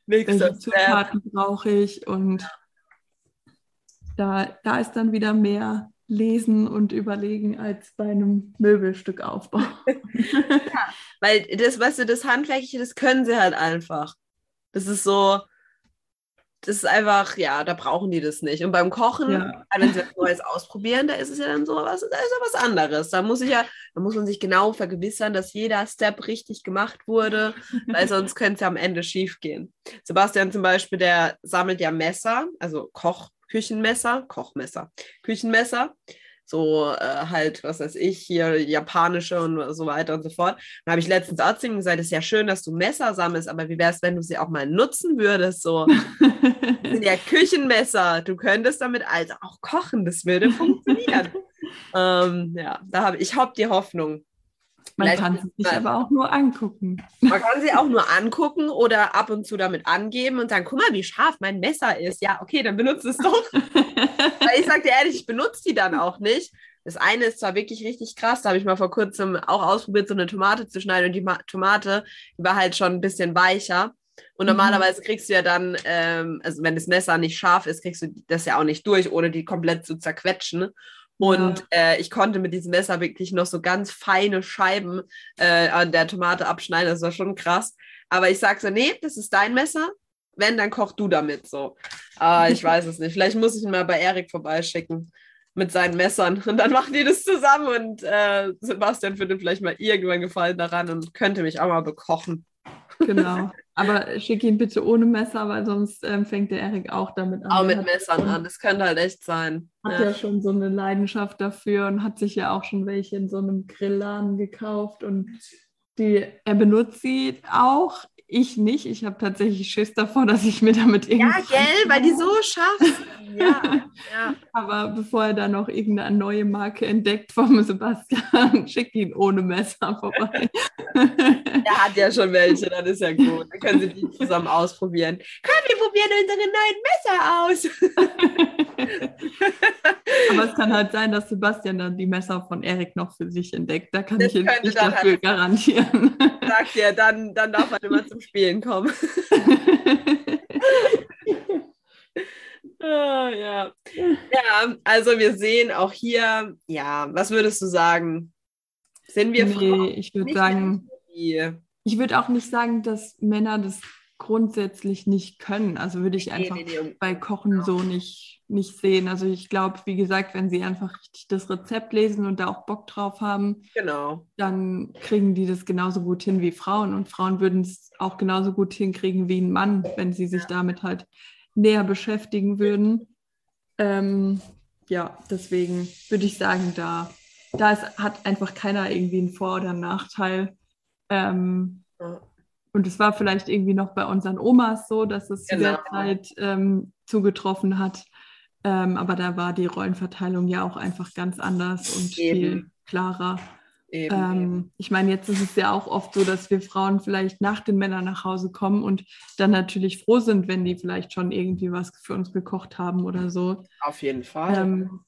Nächster welche Zutaten brauche ich und da, da ist dann wieder mehr lesen und überlegen als bei einem Möbelstück aufbauen. ja, weil das, weißt du, das Handwerkliche, das können sie halt einfach. Das ist so, das ist einfach, ja, da brauchen die das nicht. Und beim Kochen, ja. wenn sie was Neues ausprobieren, da ist es ja dann so was, da ist ja was anderes. Da muss ich ja, da muss man sich genau vergewissern, dass jeder Step richtig gemacht wurde, weil sonst könnte es ja am Ende schief gehen. Sebastian zum Beispiel, der sammelt ja Messer, also Koch, Küchenmesser, Kochmesser, Küchenmesser so äh, halt, was weiß ich, hier japanische und so weiter und so fort. Da habe ich letztens auch zu ihm gesagt, es ist ja schön, dass du Messer sammelst, aber wie wäre es, wenn du sie auch mal nutzen würdest? So, das sind ja Küchenmesser, du könntest damit also auch kochen, das würde funktionieren. ähm, ja, da habe ich hab die Hoffnung. Man Vielleicht kann sie sich aber auch nur angucken. Man kann sie auch nur angucken oder ab und zu damit angeben und sagen, guck mal, wie scharf mein Messer ist. Ja, okay, dann benutze es doch. Weil ich sage dir ehrlich, ich benutze die dann auch nicht. Das eine ist zwar wirklich richtig krass, da habe ich mal vor kurzem auch ausprobiert, so eine Tomate zu schneiden und die Ma Tomate, die war halt schon ein bisschen weicher. Und mhm. normalerweise kriegst du ja dann, ähm, also wenn das Messer nicht scharf ist, kriegst du das ja auch nicht durch, ohne die komplett zu zerquetschen. Und äh, ich konnte mit diesem Messer wirklich noch so ganz feine Scheiben äh, an der Tomate abschneiden. Das war schon krass. Aber ich sage so, nee, das ist dein Messer. Wenn, dann koch du damit so. Aber ich weiß es nicht. Vielleicht muss ich ihn mal bei Erik vorbeischicken. mit seinen Messern. Und dann machen die das zusammen und äh, Sebastian findet vielleicht mal irgendwann Gefallen daran und könnte mich auch mal bekochen. Genau. Aber schick ihn bitte ohne Messer, weil sonst ähm, fängt der Erik auch damit an. Auch mit Messern an, das könnte halt echt sein. Hat ja. ja. schon so eine Leidenschaft dafür und hat sich ja auch schon welche in so einem Grillladen gekauft und die, er benutzt sie auch ich nicht. Ich habe tatsächlich Schiss davor, dass ich mir damit irgendwie. Ja, gell, weil die so scharf Ja, ja. Aber bevor er dann noch irgendeine neue Marke entdeckt vom Sebastian, schick ihn ohne Messer vorbei. Er hat ja schon welche, dann ist ja gut. Dann können sie die zusammen ausprobieren. Komm, wir probieren unsere neuen Messer aus. Aber es kann halt sein, dass Sebastian dann die Messer von Erik noch für sich entdeckt. Da kann das ich jetzt nicht dafür halt garantieren. Sagt ja, dann, dann darf man immer zum Spielen kommen. ah, ja. ja, also wir sehen auch hier, ja, was würdest du sagen? Sind wir nee, Frauen? Ich würde sagen, ich würde auch nicht sagen, dass Männer das grundsätzlich nicht können. Also würde ich einfach nee, nee, nee. bei Kochen genau. so nicht, nicht sehen. Also ich glaube, wie gesagt, wenn sie einfach richtig das Rezept lesen und da auch Bock drauf haben, genau. dann kriegen die das genauso gut hin wie Frauen. Und Frauen würden es auch genauso gut hinkriegen wie ein Mann, wenn sie sich ja. damit halt näher beschäftigen würden. Ähm, ja, deswegen würde ich sagen, da, da ist, hat einfach keiner irgendwie einen Vor- oder einen Nachteil. Ähm, ja. Und es war vielleicht irgendwie noch bei unseren Omas so, dass es genau. zu der Zeit ähm, zugetroffen hat. Ähm, aber da war die Rollenverteilung ja auch einfach ganz anders und Eben. viel klarer. Eben, ähm, Ich meine, jetzt ist es ja auch oft so, dass wir Frauen vielleicht nach den Männern nach Hause kommen und dann natürlich froh sind, wenn die vielleicht schon irgendwie was für uns gekocht haben oder so. Auf jeden Fall. Ähm,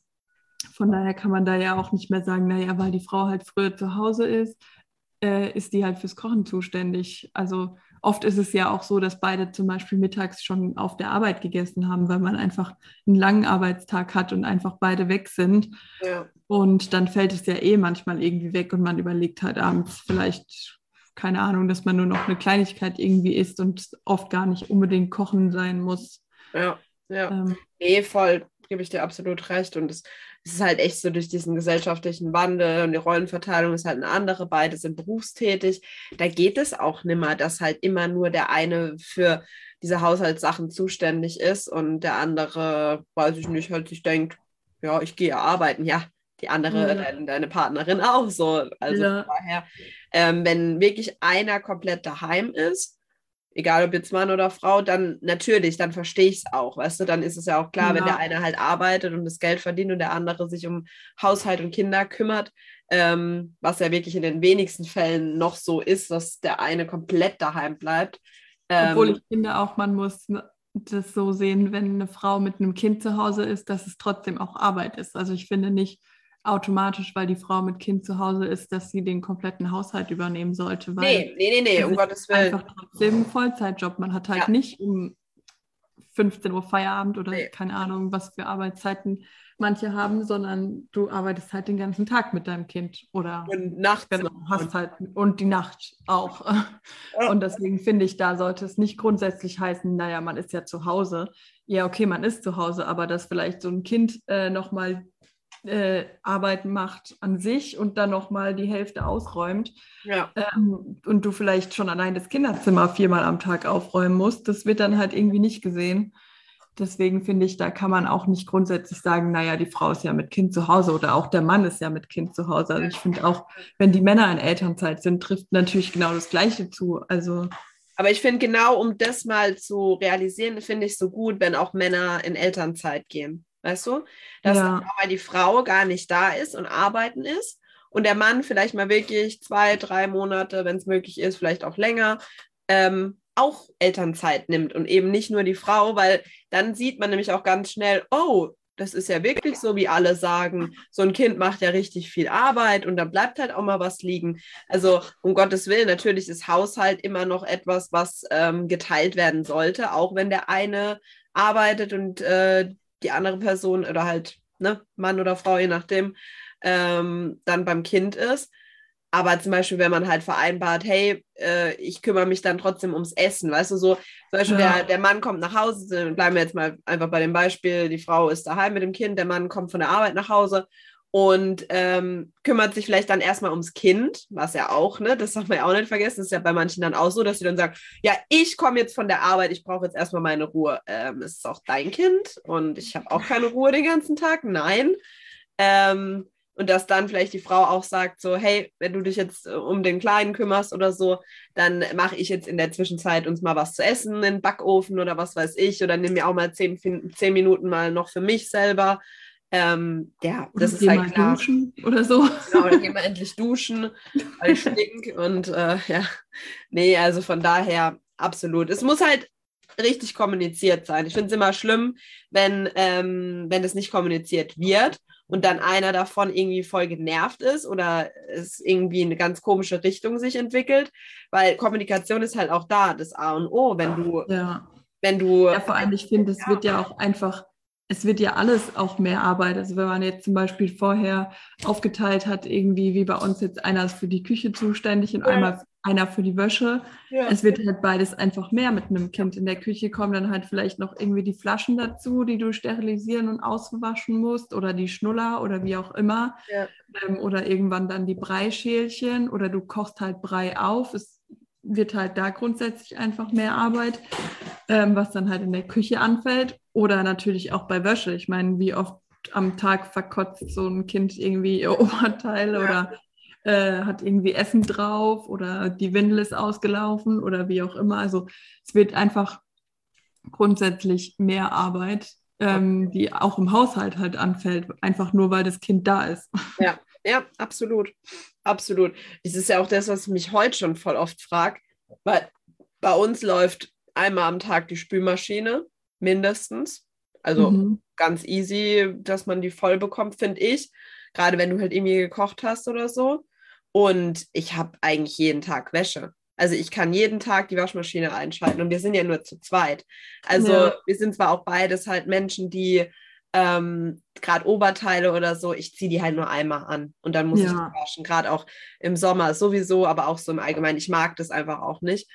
von daher kann man da ja auch nicht mehr sagen, naja, weil die Frau halt früher zu Hause ist, äh, ist die halt fürs Kochen zuständig. Also oft ist es ja auch so, dass beide zum Beispiel mittags schon auf der Arbeit gegessen haben, weil man einfach einen langen Arbeitstag hat und einfach beide weg sind. Ja. Und dann fällt es ja eh manchmal irgendwie weg und man überlegt halt abends vielleicht, keine Ahnung, dass man nur noch eine Kleinigkeit irgendwie isst und oft gar nicht unbedingt kochen sein muss. Ja, ja. Ähm, nee, voll, gebe ich dir absolut recht. Und es es ist halt echt so durch diesen gesellschaftlichen Wandel und die Rollenverteilung ist halt eine andere, beide sind berufstätig. Da geht es auch nimmer, dass halt immer nur der eine für diese Haushaltssachen zuständig ist und der andere, weiß ich nicht, halt sich denkt, ja, ich gehe arbeiten, ja, die andere, ja. deine, deine, Partnerin auch so. Also ja. daher, ähm, wenn wirklich einer komplett daheim ist, egal ob jetzt Mann oder Frau, dann natürlich, dann verstehe ich es auch, weißt du, dann ist es ja auch klar, ja. wenn der eine halt arbeitet und das Geld verdient und der andere sich um Haushalt und Kinder kümmert, ähm, was ja wirklich in den wenigsten Fällen noch so ist, dass der eine komplett daheim bleibt. Ähm, Obwohl ich finde auch, man muss das so sehen, wenn eine Frau mit einem Kind zu Hause ist, dass es trotzdem auch Arbeit ist. Also ich finde nicht, automatisch, weil die Frau mit Kind zu Hause ist, dass sie den kompletten Haushalt übernehmen sollte. Weil nee, nee, nee, nee, um Gottes Willen. Einfach trotzdem ein Vollzeitjob. Man hat halt ja. nicht um 15 Uhr Feierabend oder nee. keine Ahnung, was für Arbeitszeiten manche haben, sondern du arbeitest halt den ganzen Tag mit deinem Kind oder und nachts genau, hast halt und die Nacht auch. Ja. Und deswegen finde ich, da sollte es nicht grundsätzlich heißen, naja, man ist ja zu Hause. Ja, okay, man ist zu Hause, aber dass vielleicht so ein Kind äh, nochmal äh, Arbeit macht an sich und dann nochmal die Hälfte ausräumt ja. ähm, und du vielleicht schon allein das Kinderzimmer viermal am Tag aufräumen musst, das wird dann halt irgendwie nicht gesehen. Deswegen finde ich, da kann man auch nicht grundsätzlich sagen, naja, die Frau ist ja mit Kind zu Hause oder auch der Mann ist ja mit Kind zu Hause. Also ich finde auch, wenn die Männer in Elternzeit sind, trifft natürlich genau das Gleiche zu. Also aber ich finde genau, um das mal zu realisieren, finde ich so gut, wenn auch Männer in Elternzeit gehen. Weißt du? Dass ja. weil die Frau gar nicht da ist und arbeiten ist und der Mann vielleicht mal wirklich zwei, drei Monate, wenn es möglich ist, vielleicht auch länger, ähm, auch Elternzeit nimmt und eben nicht nur die Frau, weil dann sieht man nämlich auch ganz schnell, oh, das ist ja wirklich so, wie alle sagen, so ein Kind macht ja richtig viel Arbeit und da bleibt halt auch mal was liegen. Also um Gottes Willen, natürlich ist Haushalt immer noch etwas, was ähm, geteilt werden sollte, auch wenn der eine arbeitet und äh, die andere Person oder halt ne, Mann oder Frau, je nachdem, ähm, dann beim Kind ist. aber zum Beispiel, wenn man halt vereinbart, hey, äh, ich kümmere mich dann trotzdem ums Essen, weißt du, so, zum Beispiel Ja. der, der Mann kommt nach Hause, bleiben wir jetzt mal einfach bei dem Beispiel, die Frau ist daheim mit dem Kind, der Mann kommt von der Arbeit nach Hause und ähm, kümmert sich vielleicht dann erstmal ums Kind, was ja auch, ne, das darf man ja auch nicht vergessen, das ist ja bei manchen dann auch so, dass sie dann sagen, ja, ich komme jetzt von der Arbeit, ich brauche jetzt erstmal meine Ruhe. Ähm, ist auch dein Kind und ich habe auch keine Ruhe den ganzen Tag? Nein. Ähm, und dass dann vielleicht die Frau auch sagt, so, hey, wenn du dich jetzt äh, um den Kleinen kümmerst oder so, dann mache ich jetzt in der Zwischenzeit uns mal was zu essen in den Backofen oder was weiß ich, oder nimm mir auch mal zehn, zehn Minuten mal noch für mich selber. Ähm, ja, das ist halt klar. duschen oder so. Genau, dann gehen wir endlich duschen, weil ich stink und äh, ja, nee, also von daher absolut. Es muss halt richtig kommuniziert sein. Ich finde es immer schlimm, wenn, ähm, wenn das nicht kommuniziert wird und dann einer davon irgendwie voll genervt ist oder es irgendwie in eine ganz komische Richtung sich entwickelt, weil Kommunikation ist halt auch da, das A und O, wenn du, Ja. wenn du Ja, vor allem, ich finde, es wird ja auch einfach, es wird ja alles auch mehr Arbeit. Also wenn man jetzt zum Beispiel vorher aufgeteilt hat, irgendwie wie bei uns jetzt einer ist für die Küche zuständig und Ja. einmal einer für die Wäsche. ja, Es wird halt beides einfach mehr mit einem Kind. In der Küche kommen dann halt vielleicht noch irgendwie die Flaschen dazu, die du sterilisieren und auswaschen musst oder die Schnuller oder wie auch immer. Ja. Ähm, oder irgendwann dann die Breischälchen oder du kochst halt Brei auf. Es wird halt da grundsätzlich einfach mehr Arbeit, ähm, was dann halt in der Küche anfällt. Oder natürlich auch bei Wäsche. Ich meine, wie oft am Tag verkotzt so ein Kind irgendwie ihr Oberteil Ja. oder äh, hat irgendwie Essen drauf oder die Windel ist ausgelaufen oder wie auch immer. Also es wird einfach grundsätzlich mehr Arbeit, ähm, die auch im Haushalt halt anfällt, einfach nur weil das Kind da ist. Ja, ja, absolut. Absolut. Das ist ja auch das, was ich mich heute schon voll oft frage, weil bei uns läuft einmal am Tag die Spülmaschine, mindestens. Also Mhm. ganz easy, dass man die voll bekommt, finde ich. Gerade wenn du halt irgendwie gekocht hast oder so. Und ich habe eigentlich jeden Tag Wäsche. Also ich kann jeden Tag die Waschmaschine einschalten und wir sind ja nur zu zweit. Also Ja. wir sind zwar auch beides halt Menschen, die ähm, gerade Oberteile oder so, ich ziehe die halt nur einmal an und dann muss ich Ja. die waschen. Gerade auch im Sommer sowieso, aber auch so im Allgemeinen. Ich mag das einfach auch nicht.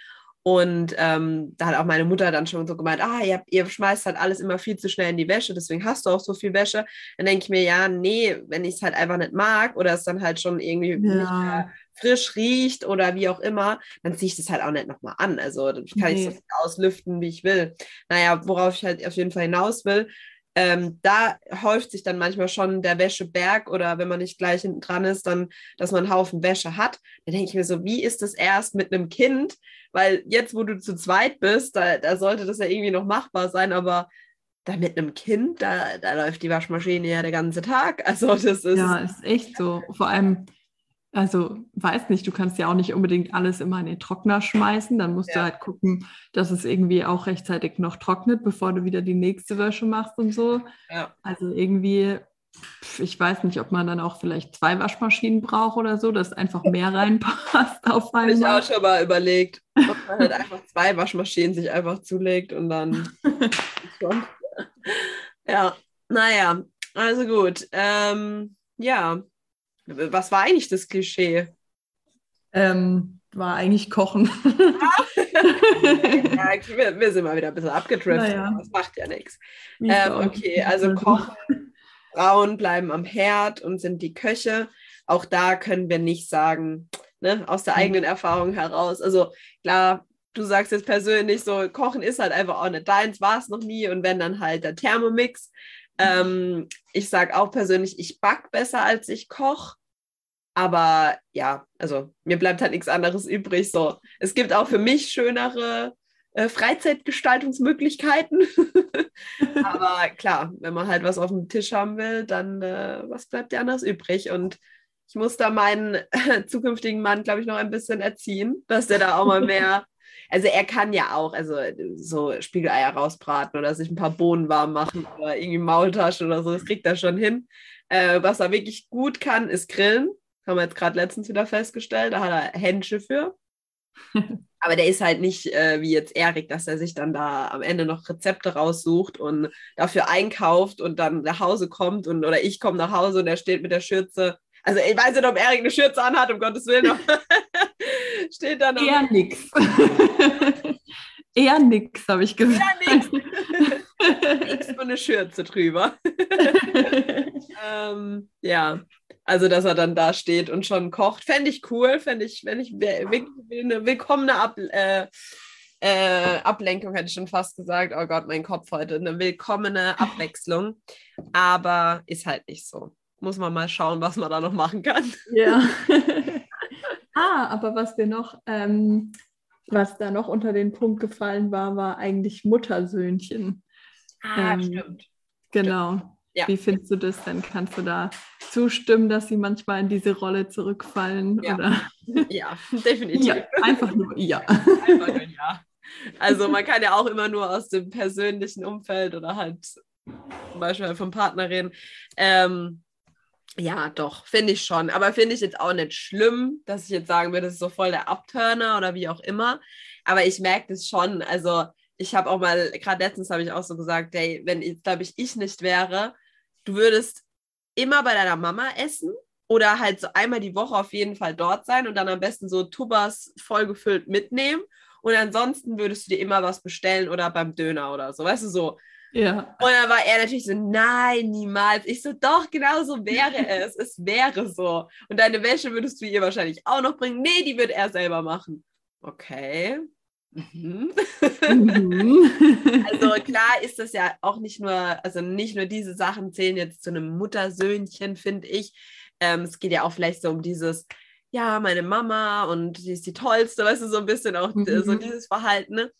Und ähm, da hat auch meine Mutter dann schon so gemeint, ah, ihr, habt- ihr schmeißt halt alles immer viel zu schnell in die Wäsche, deswegen hast du auch so viel Wäsche. Dann denke ich mir, ja, nee, wenn ich es halt einfach nicht mag oder es dann halt schon irgendwie nicht mehr Ja, frisch riecht oder wie auch immer, dann ziehe ich das halt auch nicht nochmal an. Also dann kann ich so Nee. viel auslüften, wie ich will. Naja, worauf ich halt auf jeden Fall hinaus will, ähm, da häuft sich dann manchmal schon der Wäscheberg oder wenn man nicht gleich hinten dran ist, dann, dass man einen Haufen Wäsche hat. Dann denke ich mir so, wie ist das erst mit einem Kind? Weil jetzt, wo du zu zweit bist, da, da sollte das ja irgendwie noch machbar sein, aber da mit einem Kind, da, da läuft die Waschmaschine ja der ganze Tag. Also das ist ja, ist echt so. Vor allem, also weiß nicht, du kannst ja auch nicht unbedingt alles immer in den Trockner schmeißen. Dann musst Ja. du halt gucken, dass es irgendwie auch rechtzeitig noch trocknet, bevor du wieder die nächste Wäsche machst und so. ja. Also irgendwie, ich weiß nicht, ob man dann auch vielleicht zwei Waschmaschinen braucht oder so, dass einfach mehr reinpasst auf Habe ich einmal. auch schon mal überlegt, ob man halt einfach zwei Waschmaschinen sich einfach zulegt und dann schon. Ja, naja, also gut. Ähm, ja, was war eigentlich das Klischee? Ähm, war eigentlich Kochen. Ja, wir, wir sind mal wieder ein bisschen abgedriftet, Naja. das macht ja nichts. Ähm, okay, also Kochen, Frauen bleiben am Herd und sind die Köche. Auch da können wir nicht sagen, ne, aus der Mhm. eigenen Erfahrung heraus. Also klar, du sagst jetzt persönlich so, Kochen ist halt einfach auch nicht deins, war es noch nie und wenn dann halt der Thermomix. Ähm, ich sage auch persönlich, ich back besser als ich koche. Aber ja, also mir bleibt halt nichts anderes übrig. So, es gibt auch für mich schönere äh, Freizeitgestaltungsmöglichkeiten. Aber klar, wenn man halt was auf dem Tisch haben will, dann äh, was bleibt dir anders übrig? Und ich muss da meinen äh, zukünftigen Mann, glaube ich, noch ein bisschen erziehen, dass der da auch mal mehr. Also er kann ja auch, also so Spiegeleier rausbraten oder sich ein paar Bohnen warm machen oder irgendwie Maultaschen oder so, das kriegt er schon hin. Äh, was er wirklich gut kann, ist Grillen. Haben wir jetzt gerade letztens wieder festgestellt. Da hat er Händchen für. Aber der ist halt nicht äh, wie jetzt Erik, dass er sich dann da am Ende noch Rezepte raussucht und dafür einkauft und dann nach Hause kommt und oder ich komme nach Hause und er steht mit der Schürze. Also ich weiß nicht, ob Erik eine Schürze anhat, um Gottes Willen. Steht da noch. Eher nix. Eher nix, habe ich gesagt. Eher nix. nix für eine Schürze drüber. ähm, ja, also dass er dann da steht und schon kocht, fände ich cool, fände ich, wenn ich eine willkommene Ab, äh, äh, Ablenkung, hätte ich schon fast gesagt. Oh Gott, mein Kopf heute. Eine willkommene Abwechslung. Aber ist halt nicht so. Muss man mal schauen, was man da noch machen kann. Ja. Ah, aber was wir noch ähm, was da noch unter den Punkt gefallen war, war eigentlich Muttersöhnchen. Ah, ähm, stimmt. Genau. Stimmt. Ja. Wie findest du das denn? Kannst du da zustimmen, dass sie manchmal in diese Rolle zurückfallen? Ja, oder? ja definitiv. Ja, einfach nur ja. Einfach nur ja. Also man kann ja auch immer nur aus dem persönlichen Umfeld oder halt zum Beispiel vom Partner reden. Ähm, ja, doch, finde ich schon. Aber finde ich jetzt auch nicht schlimm, dass ich jetzt sagen würde, das ist so voll der Abturner oder wie auch immer. Aber ich merke das schon. Also, ich habe auch mal, gerade letztens habe ich auch so gesagt, hey, wenn, glaube ich, ich nicht wäre, du würdest immer bei deiner Mama essen oder halt so einmal die Woche auf jeden Fall dort sein und dann am besten so Tubas vollgefüllt mitnehmen. Und ansonsten würdest du dir immer was bestellen oder beim Döner oder so, weißt du, so ja. Und dann war er natürlich so, nein, niemals. Ich so, doch, genau so wäre es. es wäre so. Und deine Wäsche würdest du ihr wahrscheinlich auch noch bringen. Nee, die wird er selber machen. Okay. Mhm. Mhm. also klar ist das ja auch nicht nur, also nicht nur diese Sachen zählen jetzt zu einem Muttersöhnchen, finde ich. Ähm, es geht ja auch vielleicht so um dieses, ja, meine Mama und die ist die tollste, weißt du, so ein bisschen auch mhm. so dieses Verhalten. Ne?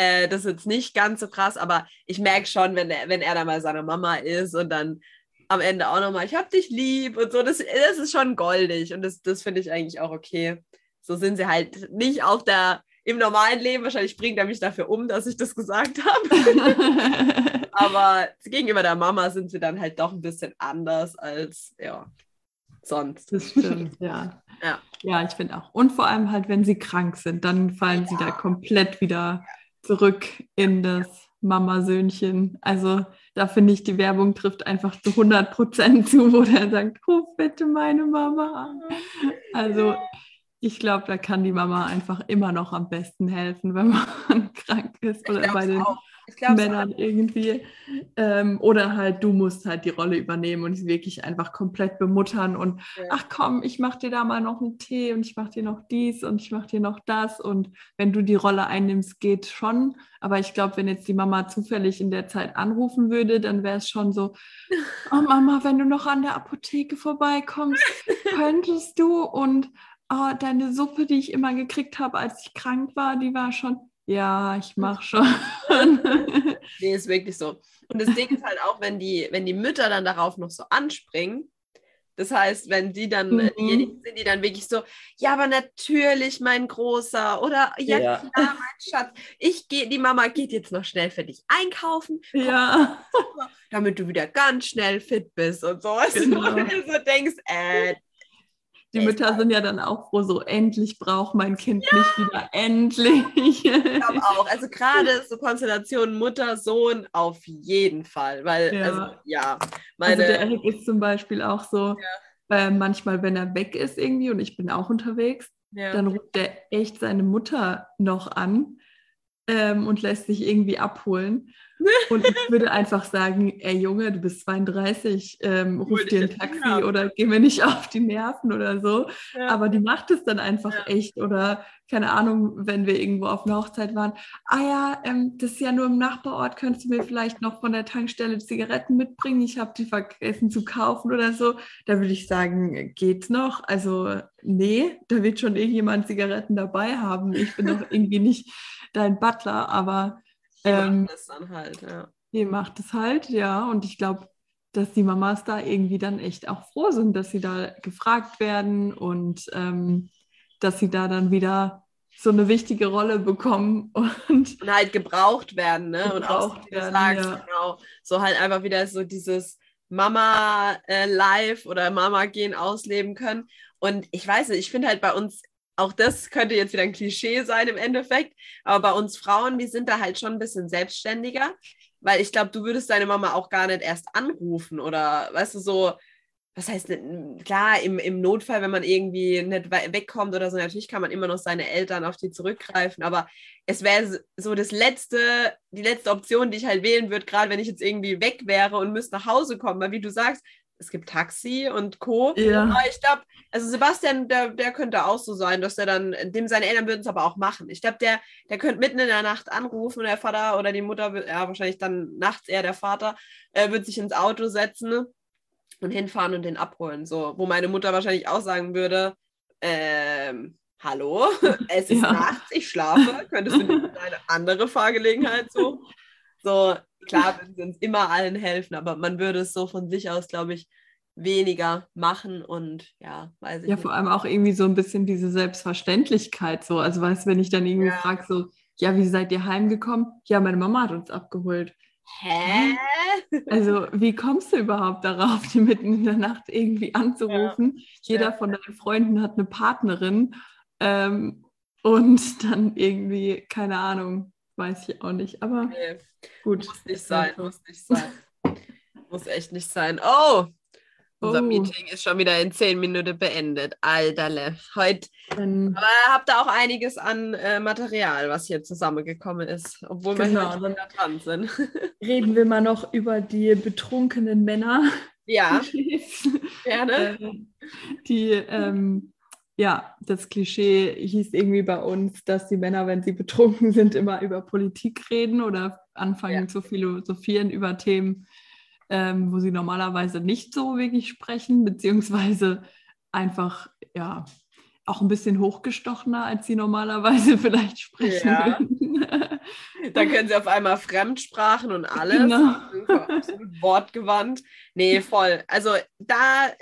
Äh, das ist jetzt nicht ganz so krass, aber ich merke schon, wenn er, wenn er dann mal seine Mama ist und dann am Ende auch nochmal, ich hab dich lieb und so, das, das ist schon goldig und das, das finde ich eigentlich auch okay. So sind sie halt nicht auf der, im normalen Leben, wahrscheinlich bringt er mich dafür um, dass ich das gesagt habe. aber gegenüber der Mama sind sie dann halt doch ein bisschen anders als, ja, sonst. Das stimmt, ja. Ja, ja ich finde auch. Und vor allem halt, wenn sie krank sind, dann fallen ja. sie da komplett wieder zurück in das Mama-Söhnchen. Also da finde ich, die Werbung trifft einfach zu 100 Prozent zu, wo der sagt, ruf bitte meine Mama an. Also ich glaube, da kann die Mama einfach immer noch am besten helfen, wenn man krank ist oder bei den auch. Männern irgendwie. Ähm, oder halt, du musst halt die Rolle übernehmen und sie wirklich einfach komplett bemuttern und ja. ach komm, ich mach dir da mal noch einen Tee und ich mach dir noch dies und ich mach dir noch das. Und wenn du die Rolle einnimmst, geht schon. Aber ich glaube, wenn jetzt die Mama zufällig in der Zeit anrufen würde, dann wäre es schon so, oh Mama, wenn du noch an der Apotheke vorbeikommst, könntest du und oh, deine Suppe, die ich immer gekriegt habe, als ich krank war, die war schon ja, ich mache schon. nee, ist wirklich so. Und das Ding ist halt auch, wenn die, wenn die Mütter dann darauf noch so anspringen, das heißt, wenn die dann mhm. diejenigen sind, die dann wirklich so, ja, aber natürlich, mein Großer, oder ja, ja. klar, mein Schatz, ich gehe, die Mama geht jetzt noch schnell für dich einkaufen, ja. damit du wieder ganz schnell fit bist und so. Genau. Und du so denkst, äh, die Mütter sind ja dann auch froh, so endlich braucht mein Kind ja. mich wieder, endlich. Ich glaube auch. Also gerade so Konstellationen Mutter, Sohn auf jeden Fall. Weil, ja. also ja. Meine, also der Erik ist zum Beispiel auch so, ja. äh, manchmal, wenn er weg ist irgendwie und ich bin auch unterwegs, dann ruft er echt seine Mutter noch an ähm, und lässt sich irgendwie abholen. Und ich würde einfach sagen, ey Junge, du bist 32, ähm, ruf dir ein Taxi oder geh mir nicht auf die Nerven oder so. Ja. Aber die macht es dann einfach ja. echt. Oder keine Ahnung, wenn wir irgendwo auf einer Hochzeit waren, ah ja, ähm, das ist ja nur im Nachbarort, könntest du mir vielleicht noch von der Tankstelle Zigaretten mitbringen? Ich habe die vergessen zu kaufen oder so. Da würde ich sagen, geht's noch? Also nee, da wird schon irgendjemand Zigaretten dabei haben. Ich bin doch irgendwie nicht dein Butler, aber ähm, macht das dann halt, ja. Die macht es halt, ja. Und ich glaube, dass die Mamas da irgendwie dann echt auch froh sind, dass sie da gefragt werden und ähm, dass sie da dann wieder so eine wichtige Rolle bekommen und, und halt gebraucht werden, ne? und auch, wie du sagst, ja. genau, so halt einfach wieder so dieses Mama-Life äh, oder Mama-Gehen ausleben können. Und ich weiß nicht, ich finde halt bei uns auch das könnte jetzt wieder ein Klischee sein im Endeffekt, aber bei uns Frauen, wir sind da halt schon ein bisschen selbstständiger, weil ich glaube, du würdest deine Mama auch gar nicht erst anrufen oder weißt du so, was heißt, klar, im, im Notfall, wenn man irgendwie nicht wegkommt oder so, natürlich kann man immer noch seine Eltern auf die zurückgreifen, aber es wäre so das letzte, die letzte Option, die ich halt wählen würde, gerade wenn ich jetzt irgendwie weg wäre und müsste nach Hause kommen, weil wie du sagst, es gibt Taxi und Co. Ja. Aber ich glaube, also Sebastian, der, der könnte auch so sein, dass er dann, dem seine Eltern würden es aber auch machen. Ich glaube, der, der könnte mitten in der Nacht anrufen und der Vater oder die Mutter, ja, wahrscheinlich dann nachts eher der Vater, äh, wird sich ins Auto setzen und hinfahren und den abholen. So, wo meine Mutter wahrscheinlich auch sagen würde, ähm, hallo, es ist ja. nachts, ich schlafe, könntest du eine andere Fahrgelegenheit suchen? So, klar würden sie uns immer allen helfen, aber man würde es so von sich aus, glaube ich, weniger machen und ja, weiß ich Ja, nicht. vor allem auch irgendwie so ein bisschen diese Selbstverständlichkeit so. Also weißt du, wenn ich dann irgendwie ja. frage so, ja, wie seid ihr heimgekommen? Ja, meine Mama hat uns abgeholt. Hä? Also, wie kommst du überhaupt darauf, die mitten in der Nacht irgendwie anzurufen? Ja. Jeder ja. von deinen Freunden hat eine Partnerin ähm, und dann irgendwie, keine Ahnung, weiß ich auch nicht. Aber nee. gut. Muss nicht sein, muss nicht sein. muss echt nicht sein. Oh, unser oh. Meeting ist schon wieder in zehn Minuten beendet. Alterle. Heute. Ähm, aber habt ihr auch einiges an äh, Material, was hier zusammengekommen ist, obwohl genau. wir da dran sind. Reden wir mal noch über die betrunkenen Männer. Ja. Gerne. Äh, die, ähm, ja, das Klischee hieß irgendwie bei uns, dass die Männer, wenn sie betrunken sind, immer über Politik reden oder anfangen ja. zu philosophieren über Themen, ähm, wo sie normalerweise nicht so wirklich sprechen, beziehungsweise einfach, ja, auch ein bisschen hochgestochener, als sie normalerweise vielleicht sprechen ja. Dann können sie auf einmal Fremdsprachen und alles. Genau. Absolut wortgewandt. Nee, voll. Also da,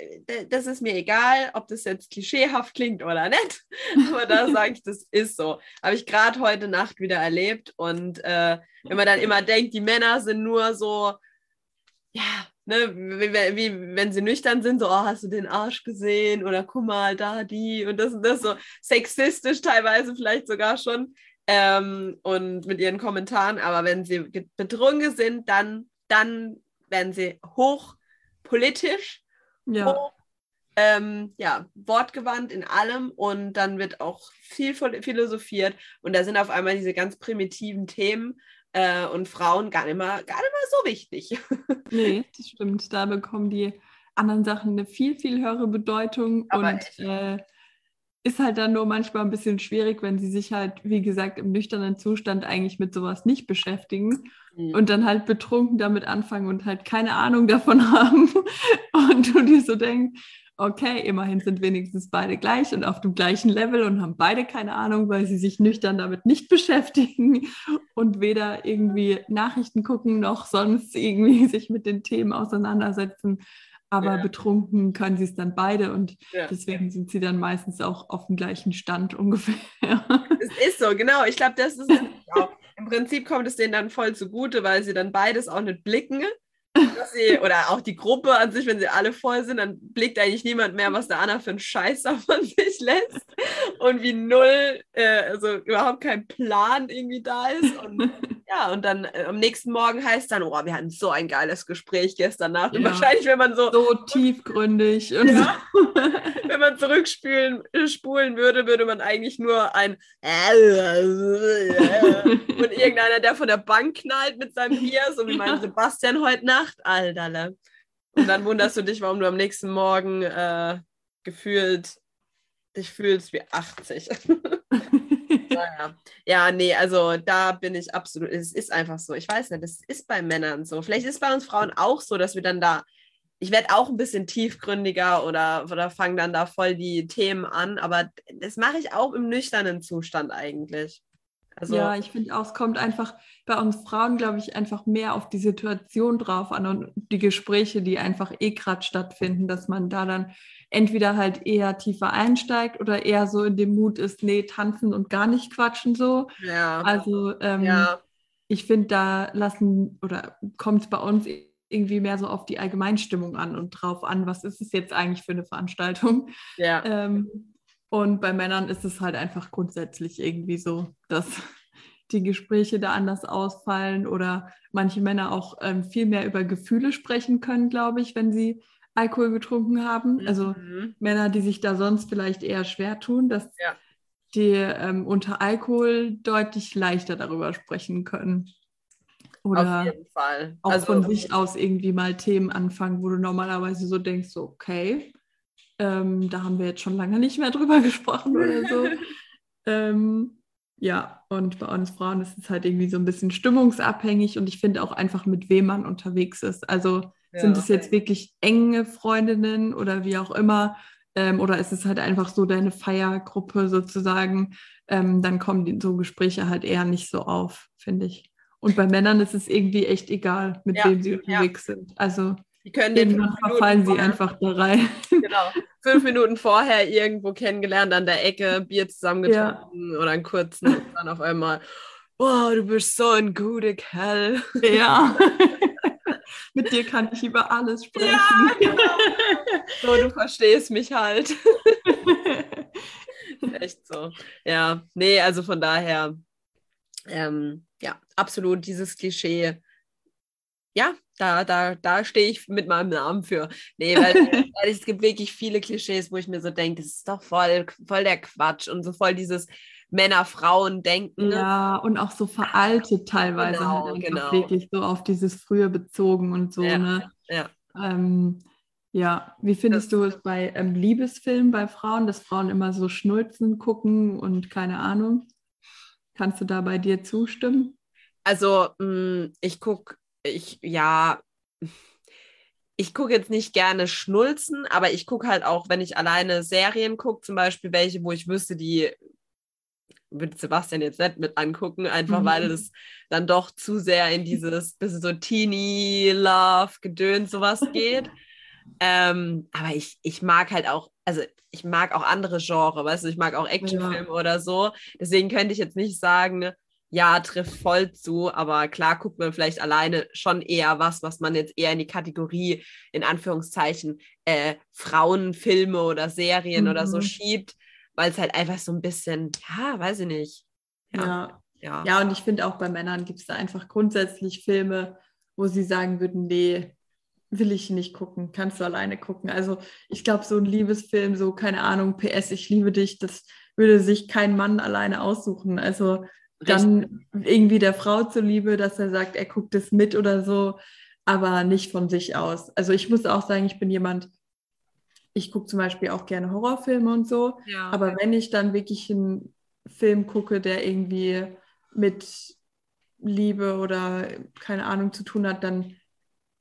das ist mir egal, ob das jetzt klischeehaft klingt oder nicht. Aber da sage ich, das ist so. Habe ich gerade heute Nacht wieder erlebt. Und äh, wenn man dann immer denkt, die Männer sind nur so ja, ne, wie, wie, wenn sie nüchtern sind, so, oh, hast du den Arsch gesehen oder guck mal, da die und das und das, so sexistisch teilweise vielleicht sogar schon ähm, und mit ihren Kommentaren, aber wenn sie betrunken sind, dann, dann werden sie hochpolitisch, ja. hoch ähm, ja, wortgewandt in allem und dann wird auch viel philosophiert und da sind auf einmal diese ganz primitiven Themen äh, und Frauen gar nicht, mal, gar nicht mal so wichtig. Nee, das stimmt. Da bekommen die anderen Sachen eine viel, viel höhere Bedeutung Aber und äh, ist halt dann nur manchmal ein bisschen schwierig, wenn sie sich halt, wie gesagt, im nüchternen Zustand eigentlich mit sowas nicht beschäftigen mhm. und dann halt betrunken damit anfangen und halt keine Ahnung davon haben und du dir so denkst, okay, immerhin sind wenigstens beide gleich und auf dem gleichen Level und haben beide keine Ahnung, weil sie sich nüchtern damit nicht beschäftigen und weder irgendwie Nachrichten gucken noch sonst irgendwie sich mit den Themen auseinandersetzen. Aber ja. betrunken können sie es dann beide und ja. deswegen sind sie dann meistens auch auf dem gleichen Stand ungefähr. Es ist so, genau. Ich glaube, das ist auch. Im Prinzip kommt es denen dann voll zugute, weil sie dann beides auch nicht blicken sie, oder auch die Gruppe an sich, wenn sie alle voll sind, dann blickt eigentlich niemand mehr, was der Anna für einen Scheiß von sich lässt und wie null, äh, also überhaupt kein Plan irgendwie da ist. Und ja, und dann äh, am nächsten Morgen heißt dann, oh, wir hatten so ein geiles Gespräch gestern Nacht. Ja. Und wahrscheinlich, wenn man so. So tiefgründig. Und ja, wenn man zurückspulen äh, spulen würde, würde man eigentlich nur ein und irgendeiner, der von der Bank knallt mit seinem Bier, so wie mein Sebastian heute Nacht, Alter. Und dann wunderst du dich, warum du am nächsten Morgen äh, gefühlt dich fühlst wie 80. naja. Ja, nee, also da bin ich absolut, es ist einfach so. Ich weiß nicht, das ist bei Männern so. Vielleicht ist bei uns Frauen auch so, dass wir dann da, ich werde auch ein bisschen tiefgründiger oder, oder fange dann da voll die Themen an, aber das mache ich auch im nüchternen Zustand eigentlich. Also, ja, ich finde auch, es kommt einfach bei uns Frauen, glaube ich, einfach mehr auf die Situation drauf an und die Gespräche, die einfach eh gerade stattfinden, dass man da dann entweder halt eher tiefer einsteigt oder eher so in dem Mut ist, nee, tanzen und gar nicht quatschen so. Ja. Also ähm, ja. ich finde, da lassen oder kommt es bei uns irgendwie mehr so auf die Allgemeinstimmung an und drauf an, was ist es jetzt eigentlich für eine Veranstaltung. Ja. Ähm, und bei Männern ist es halt einfach grundsätzlich irgendwie so, dass die Gespräche da anders ausfallen oder manche Männer auch ähm, viel mehr über Gefühle sprechen können, glaube ich, wenn sie Alkohol getrunken haben. Also Mhm. Männer, die sich da sonst vielleicht eher schwer tun, dass Ja. die ähm, unter Alkohol deutlich leichter darüber sprechen können. Auf Oder jeden Fall. auch also, von sich aus irgendwie mal Themen anfangen, wo du normalerweise so denkst, so, okay, ähm, da haben wir jetzt schon lange nicht mehr drüber gesprochen oder so. ähm, ja, und bei uns Frauen ist es halt irgendwie so ein bisschen stimmungsabhängig und ich finde auch einfach, mit wem man unterwegs ist. Also sind ja. es jetzt wirklich enge Freundinnen oder wie auch immer? Ähm, oder ist es halt einfach so deine Feiergruppe sozusagen? Ähm, dann kommen die, so Gespräche halt eher nicht so auf, finde ich. Und bei Männern ist es irgendwie echt egal, mit Ja, wem sie ja. unterwegs sind. Also Die können den irgendwann fünf Minuten verfallen sie einfach da rein. Genau. Fünf Minuten vorher irgendwo kennengelernt, an der Ecke, Bier zusammengetrunken oder einen kurzen und dann auf einmal, oh, du bist so ein guter Kerl. ja. mit dir kann ich über alles sprechen. So, du verstehst mich halt. Echt so. Ja, nee, also von daher, ähm, ja, absolut dieses Klischee. Ja, da, da, da stehe ich mit meinem Namen für. Nee, weil, weil es gibt wirklich viele Klischees, wo ich mir so denke, das ist doch voll, voll der Quatsch und so voll dieses Männer-Frauen-Denken. Ja, und auch so veraltet teilweise Genau, halt genau. wirklich so auf dieses früher bezogen und so, Ja, ne? ja. Ähm, ja, wie findest du es bei ähm, Liebesfilmen bei Frauen, dass Frauen immer so schnulzen gucken und keine Ahnung? Kannst du da bei dir zustimmen? Also, mh, ich gucke, ich, ja, ich gucke jetzt nicht gerne Schnulzen, aber ich gucke halt auch, wenn ich alleine Serien gucke, zum Beispiel welche, wo ich wüsste, die würde Sebastian jetzt nicht mit angucken, einfach Mhm. weil es dann doch zu sehr in dieses bisschen so Teenie-Love-Gedöns sowas geht. ähm, aber ich, ich mag halt auch, also ich mag auch andere Genre, weißt du, ich mag auch Actionfilme oder so. Deswegen könnte ich jetzt nicht sagen, ja, trifft voll zu, aber klar guckt man vielleicht alleine schon eher was, was man jetzt eher in die Kategorie, in Anführungszeichen, äh, Frauenfilme oder Serien oder so Mhm. schiebt, weil es halt einfach so ein bisschen, ja, weiß ich nicht. Ja, Ja, ja. ja und ich finde auch bei Männern gibt es da einfach grundsätzlich Filme, wo sie sagen würden, nee, will ich nicht gucken, kannst du alleine gucken. Also ich glaube, so ein Liebesfilm, so keine Ahnung, PS, ich liebe dich, das würde sich kein Mann alleine aussuchen. Also dann irgendwie der Frau zuliebe, dass er sagt, er guckt es mit oder so, aber nicht von sich aus. Also ich muss auch sagen, ich bin jemand, ich gucke zum Beispiel auch gerne Horrorfilme und so, ja. aber wenn ich dann wirklich einen Film gucke, der irgendwie mit Liebe oder keine Ahnung zu tun hat, dann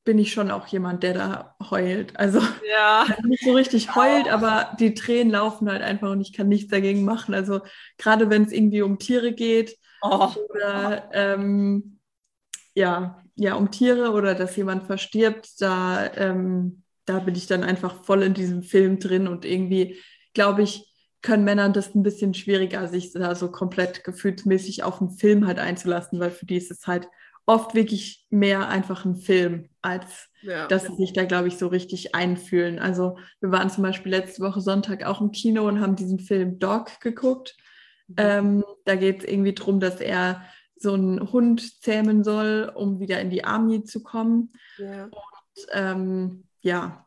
bin ich schon auch jemand, der da heult. Also ja. nicht so richtig heult, aber die Tränen laufen halt einfach und ich kann nichts dagegen machen. Also gerade wenn es irgendwie um Tiere geht Oh. oder ähm, ja, ja, um Tiere oder dass jemand verstirbt, da, ähm, da bin ich dann einfach voll in diesem Film drin und irgendwie, glaube ich, können Männer das ein bisschen schwieriger, sich da so komplett gefühlsmäßig auf einen Film halt einzulassen, weil für die ist es halt oft wirklich mehr einfach ein Film, als Ja. dass sie sich da, glaube ich, so richtig einfühlen. Also wir waren zum Beispiel letzte Woche Sonntag auch im Kino und haben diesen Film Dog geguckt. Ähm, da geht es irgendwie darum, dass er so einen Hund zähmen soll, um wieder in die Army zu kommen. ja. Und, ähm, ja,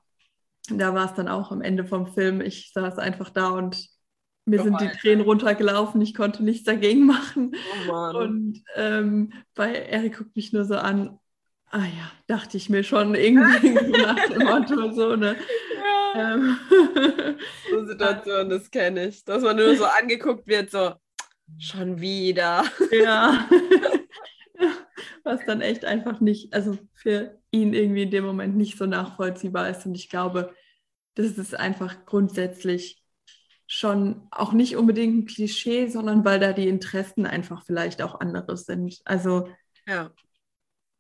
da war es dann auch am Ende vom Film. Ich saß einfach da und mir sind die Geheult. Tränen runtergelaufen. Ich konnte nichts dagegen machen. Oh. Und ähm, bei Erik guckt mich nur so an. Ah ja, dachte ich mir schon irgendwie so nach dem Motto so, ne? Ähm, So Situation, das kenne ich. Dass man nur so angeguckt wird, so schon wieder. ja. Was dann echt einfach nicht, also für ihn irgendwie in dem Moment nicht so nachvollziehbar ist. Und ich glaube, das ist einfach grundsätzlich schon auch nicht unbedingt ein Klischee, sondern weil da die Interessen einfach vielleicht auch andere sind. Also Ja.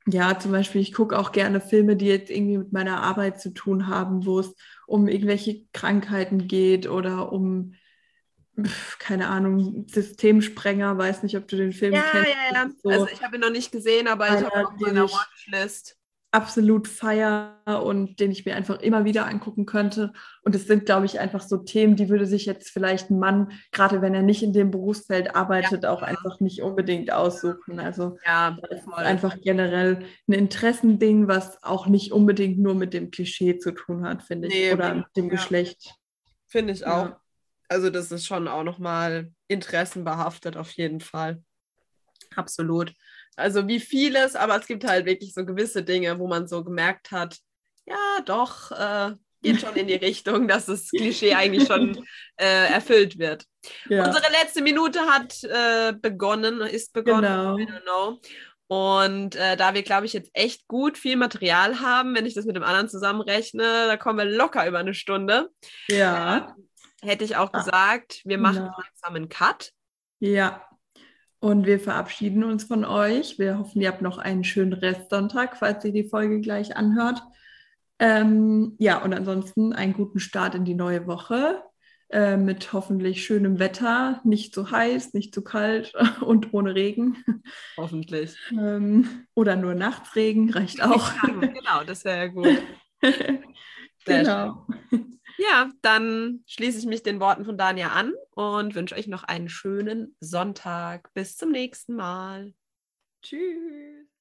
Ja, zum Beispiel, ich gucke auch gerne Filme, die jetzt irgendwie mit meiner Arbeit zu tun haben, wo es um irgendwelche Krankheiten geht oder um, keine Ahnung, Systemsprenger. Weiß nicht, ob du den Film Ja, kennst. ja, ja. So, Also ich habe ihn noch nicht gesehen, aber ich habe Einer, ihn auf meiner Watchlist. Absolut feier und den ich mir einfach immer wieder angucken könnte. Und es sind, glaube ich, einfach so Themen, die würde sich jetzt vielleicht ein Mann, gerade wenn er nicht in dem Berufsfeld arbeitet, ja. auch einfach nicht unbedingt aussuchen. Also ja, einfach generell ein Interessending, was auch nicht unbedingt nur mit dem Klischee zu tun hat, finde ich, nee, oder mit dem ja. Geschlecht. Finde ich auch. Ja. Also das ist schon auch nochmal interessenbehaftet auf jeden Fall. Absolut. Also wie vieles, aber es gibt halt wirklich so gewisse Dinge, wo man so gemerkt hat, ja, doch, äh, geht schon in die Richtung, dass das Klischee eigentlich schon äh, erfüllt wird. Ja. Unsere letzte Minute hat äh, begonnen, ist begonnen. Genau. Und äh, da wir, glaube ich, jetzt echt gut viel Material haben, wenn ich das mit dem anderen zusammenrechne, da kommen wir locker über eine Stunde. Ja. hätte ich auch ah. gesagt, wir machen ja. langsam einen Cut. Ja. Und wir verabschieden uns von euch. Wir hoffen, ihr habt noch einen schönen Restsonntag, falls ihr die Folge gleich anhört. Ähm, ja, und ansonsten einen guten Start in die neue Woche äh, mit hoffentlich schönem Wetter, nicht zu heiß, nicht zu kalt und ohne Regen. Hoffentlich. Ähm, oder nur Nachtsregen reicht auch. Ja, genau, das wäre ja gut. genau. Schön. Ja, dann schließe ich mich den Worten von Dania an und wünsche euch noch einen schönen Sonntag. Bis zum nächsten Mal. Tschüss.